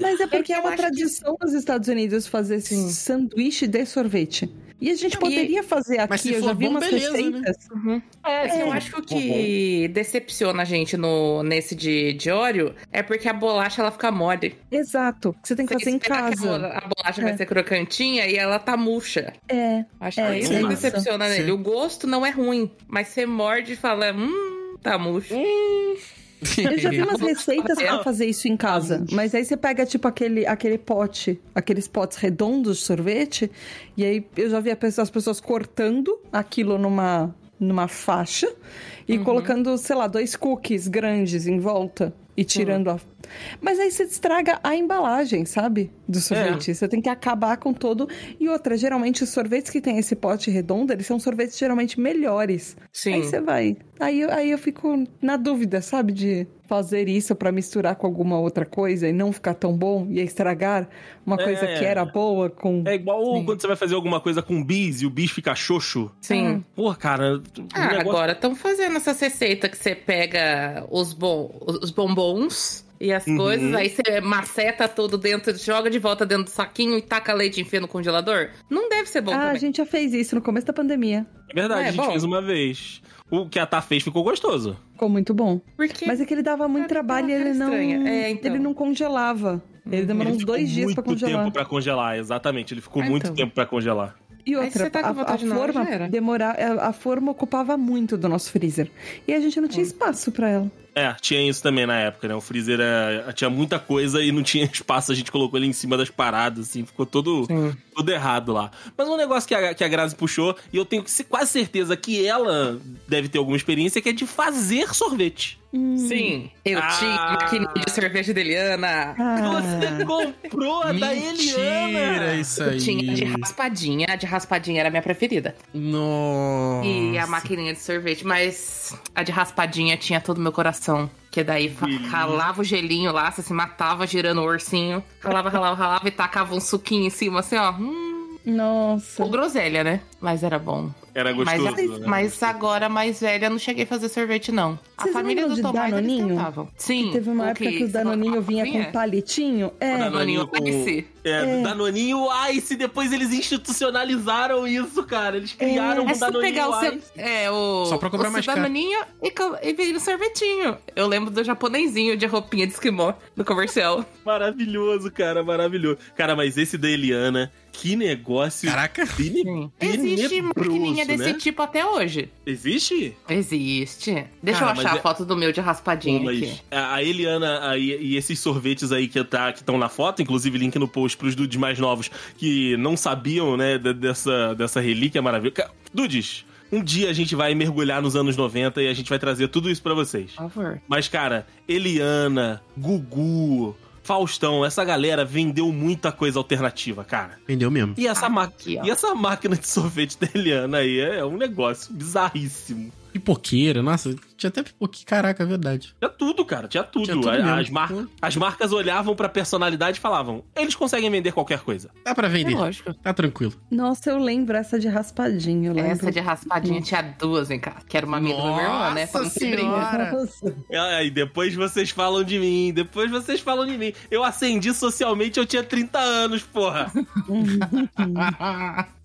Mas é porque É é, uma acho que- tradição nos Estados Unidos fazer esse Sim. sanduíche de sorvete. E a gente Não, poderia fazer aqui, Mas se eu for já vi bom, umas beleza, né? receitas. É, eu acho que o que decepciona a gente no, nesse de, de Oreo é porque a bolacha ela fica mole. Exato, que você tem que Você fazer em casa. a bolacha É. vai ser crocantinha e ela tá murcha. É, Acho É, que isso que decepciona Sim. nele. O gosto não é ruim, mas você morde e fala, hum, tá murcho. Eu já vi umas *laughs* receitas pra fazer isso em casa. Mas aí você pega, tipo, aquele, aquele pote, aqueles potes redondos de sorvete, e aí eu já vi as pessoas cortando aquilo numa, numa faixa e colocando, sei lá, dois cookies grandes em volta. E tirando a. Mas aí você estraga a embalagem, sabe? Do sorvete. Você tem que acabar com todo. E outra, geralmente os sorvetes que tem esse pote redondo, eles são sorvetes geralmente melhores. Sim. Aí você vai. Aí, eu- aí eu fico na dúvida, sabe? De fazer isso pra misturar com alguma outra coisa e não ficar tão bom e estragar uma É. coisa que era boa com. É igual Sim. quando você vai fazer alguma coisa com bis e o bis fica xoxo. Sim. Pô, cara, Ah, negócio... agora estão fazendo essas receitas que você pega os, bom, os bombons e as Uhum. coisas, aí você maceta tudo dentro, joga de volta dentro do saquinho e taca leite e enfia no congelador. Não deve ser bom ah, a também. gente já fez isso no começo da pandemia. É verdade, É a gente bom. fez uma vez. O que a Tá fez ficou gostoso. Ficou muito bom. Porque Mas é que ele dava muito Ah, trabalho e ele não. É, então. Ele não congelava. Ele demorou Ele uns dois dias pra muito congelar. tempo pra congelar, exatamente. Ele ficou Ah, muito então. tempo pra congelar. E outra, você tá com a, a forma demorar, a, a forma ocupava muito do nosso freezer. E a gente não Hum. tinha espaço pra ela. É, tinha isso também na época, né? O freezer era- tinha muita coisa e não tinha *laughs* espaço. A gente colocou ele em cima das paradas, assim, ficou todo, Sim. Tudo errado lá. Mas um negócio que a, que a Grazi puxou, e eu tenho se- quase certeza que ela deve ter alguma experiência, que é de fazer sorvete. Sim, eu Ah. tinha maquininha de sorvete da Eliana. Ah, Você comprou a da Mentira, Eliana! isso Eu aí. tinha de raspadinha, a de raspadinha era a minha preferida. Nossa. E a maquininha de sorvete, mas a de raspadinha tinha todo o meu coração. Que daí ralava o gelinho lá, você se matava girando o ursinho. Ralava, ralava, ralava e tacava um suquinho em cima, assim, ó. Hum, Nossa. com groselha, né? Mas era bom. Era Mas, gostoso. né? mas agora, mais velha, eu não cheguei a fazer sorvete, não. Vocês a família do Tomás, eles Danoninho? tentavam. Sim. Teve uma o época que o você Danoninho vinha com palitinho. É. O Danoninho Danoninho Ice. É, Danoninho Ice, depois eles institucionalizaram isso, cara. Eles criaram É o só Danoninho pegar o seu. Ice. É, o. Só pra cobrar o mais caro. danoninho e, e vira o sorvetinho. Eu lembro do japonesinho de roupinha de esquimó no comercial. Maravilhoso, cara, maravilhoso. Cara, mas esse da Eliana, que negócio Caraca. *laughs* Sim. Existe maquininha desse né? tipo até hoje. Existe? Existe. Deixa Cara, eu achar a é- foto do meu de raspadinho Pô, aqui. a a Eliana aí, e esses sorvetes aí que tá, estão na foto, inclusive link no post pros dudes mais novos que não sabiam, né, de- dessa, dessa relíquia maravilhosa. Dudes, um dia a gente vai mergulhar nos anos 90 e a gente vai trazer tudo isso pra vocês. Por favor. Mas, cara, Eliana, Gugu, Faustão, essa galera vendeu muita coisa alternativa, cara. Vendeu mesmo. E essa, ma- Aqui, e essa máquina de sorvete da Eliana aí é um negócio bizarríssimo. Pipoqueira, nossa, tinha até pipoqueira. Caraca, é verdade. Tinha tudo, cara, tinha tudo. Tinha tudo as, mar- as marcas olhavam pra personalidade e falavam: eles conseguem vender qualquer coisa. Dá pra É vender. lógico. Tá tranquilo. Nossa, eu lembro essa de raspadinho. Lembro. Essa de raspadinha tinha duas em casa. Que era uma amiga do meu irmão, né? Nossa senhora. Nossa. Aí depois vocês falam de mim, depois vocês falam de mim. Eu acendi socialmente, eu tinha 30 anos, porra. *laughs*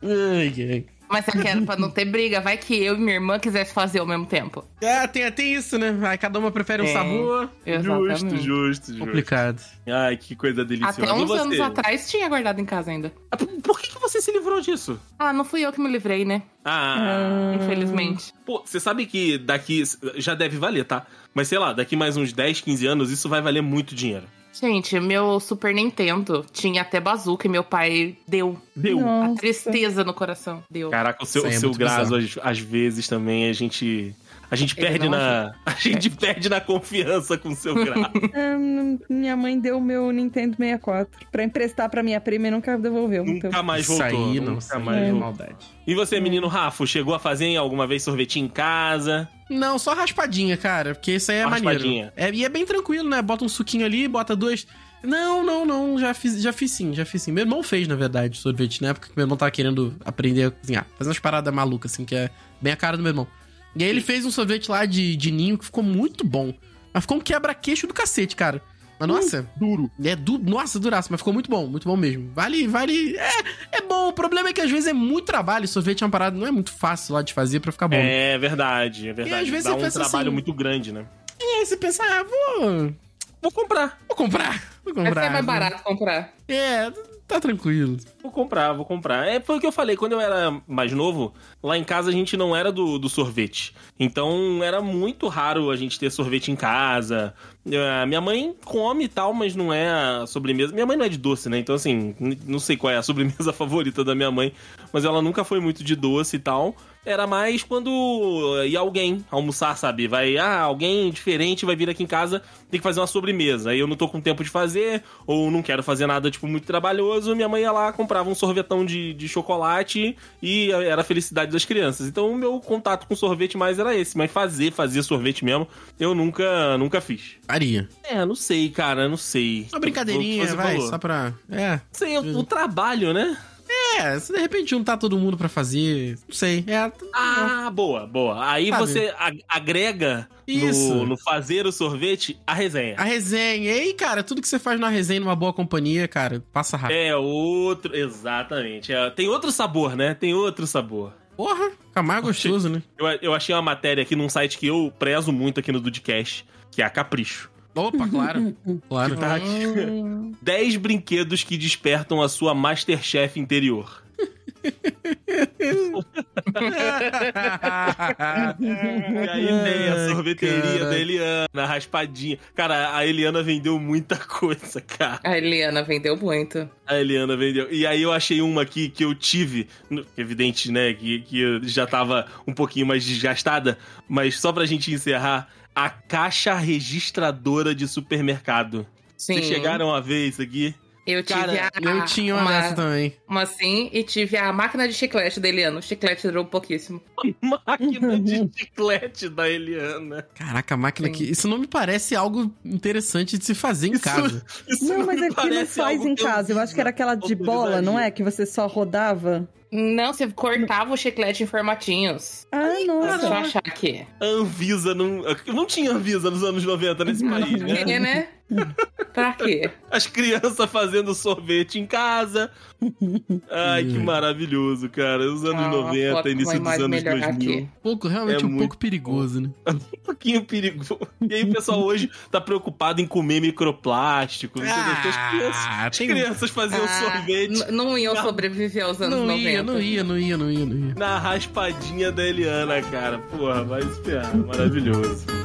Ai, ai. Mas você quer pra não ter briga? Vai que eu e minha irmã quisesse fazer ao mesmo tempo. É, tem, tem isso, né? Aí cada uma prefere um É. sabor. Exatamente. Justo, justo, justo. Complicado. Ai, que coisa deliciosa. Até uns você? anos atrás tinha guardado em casa ainda. Ah, Por por que, que você se livrou disso? Ah, não fui eu que me livrei, né? Ah, Infelizmente. pô, você sabe que daqui. Já deve valer, tá? Mas sei lá, daqui mais uns 10, 15 anos, isso vai valer muito dinheiro. Gente, meu Super Nintendo tinha até bazuca e meu pai deu. Deu. Nossa. A tristeza no coração. Deu. Caraca, o seu, aí é o seu graso, às, às vezes, também, a gente. A gente Ele perde na. *laughs* A gente perde na confiança com o seu *laughs* graço. Hum, minha mãe deu o meu Nintendo 64 pra emprestar pra minha prima e nunca devolveu. então. Nunca mais Isso voltou. aí, não. nunca mais é voltou. maldade. E você, menino Rafa, chegou a fazer alguma vez sorvetinho em casa? Não, só raspadinha, cara. Porque isso aí é Raspadinha. maneiro. É, e é bem tranquilo, né? Bota um suquinho ali, bota dois. Não, não, não. Já fiz, já fiz sim, já fiz sim. Meu irmão fez, na verdade, sorvete na época que meu irmão tava querendo aprender a cozinhar. Fazer umas paradas malucas, assim, que é bem a cara do meu irmão. E aí ele fez um sorvete lá de, de ninho que ficou muito bom. Mas ficou um quebra-queixo do cacete, cara. Mas nossa. duro. É du Nossa, duraço, mas ficou muito bom, muito bom mesmo. Vale, vale. É, é bom. O problema é que às vezes é muito trabalho. Sorvete é uma parada, não é muito fácil lá de fazer pra ficar bom. É verdade, é E verdade. às vezes Dá você um trabalho assim- muito grande, né? E aí você pensa, ah, vou. Vou comprar, Vou comprar. Vou Vai comprar. ser mais barato comprar. É, tá tranquilo. vou comprar, vou comprar. É, foi o que eu falei, quando eu era mais novo, lá em casa a gente não era do, do sorvete. Então era muito raro a gente ter sorvete em casa. É, minha mãe come e tal, mas não é a sobremesa. Minha mãe não é de doce, né? Então, assim, não sei qual é a *laughs* sobremesa favorita da minha mãe, mas ela nunca foi muito de doce e tal. Era mais quando ia alguém almoçar, sabe? Vai, ah, alguém diferente vai vir aqui em casa, tem que fazer uma sobremesa. Aí eu não tô com tempo de fazer, ou não quero fazer nada, tipo, muito trabalhoso. Minha mãe ia lá, comprava um sorvetão de, de chocolate e era a felicidade das crianças. Então o meu contato com sorvete mais era esse. Mas fazer, fazer sorvete mesmo, eu nunca, nunca fiz. Faria. É, não sei, cara, não sei. Uma brincadeirinha, vai, falou. só pra. É. Sei, o, o trabalho, né? É, se de repente juntar todo mundo pra fazer. Não sei. É. Ah, boa, boa. Aí Sabe? você ag- agrega Isso. no, no fazer o sorvete a resenha. A resenha. E cara, tudo que você faz numa resenha, numa boa companhia, cara, passa rápido. É outro, exatamente. É, tem outro sabor, né? Tem outro sabor. Porra, fica mais gostoso, né? Eu, eu achei uma matéria aqui num site que eu prezo muito aqui no Dudcast, que é a Capricho. Opa, claro. *laughs* claro. Que tá aqui. 10 brinquedos que despertam a sua Masterchef interior. E aí tem a sorveteria cara. da Eliana, a raspadinha. Cara, a Eliana vendeu muita coisa, cara. A Eliana vendeu muito. A Eliana vendeu. E aí eu achei uma aqui que eu tive, evidente, né, que, que já tava um pouquinho mais desgastada, mas só pra gente encerrar, a caixa registradora de supermercado. Sim. Vocês chegaram a ver isso aqui? Eu tive Cara, a, Eu tinha uma, dessa também. uma assim e tive a máquina de chiclete da Eliana. O chiclete durou pouquíssimo. *laughs* Máquina de chiclete da Eliana. Caraca, a máquina Sim. que. Isso não me parece algo interessante de se fazer em Isso- casa. *laughs* Isso Não, mas me aqui não faz em casa. Eu acho que era aquela de bola, não é? Que você só rodava. Não, você cortava o chiclete em formatinhos. Ah, Deixa eu nossa. achar aqui. Anvisa não. Não tinha Anvisa nos anos 90 nesse país, né? Porque, né? pra quê? As crianças fazendo sorvete em casa. Ai, que maravilhoso, cara. Os anos Ah, uma 90, foto início dos anos imagem melhor 2000. aqui. Pouco, realmente É um muito pouco perigoso, né? *laughs* Um pouquinho perigoso. E aí o pessoal hoje tá preocupado em comer microplástico. entendeu? Porque as crianças, Ah, as tem- crianças faziam Ah, sorvete não iam sobreviver aos anos Não 90. ia, não ia, não ia, não ia, não ia. na raspadinha da Eliana, cara. Porra, vai se ferrar. Maravilhoso.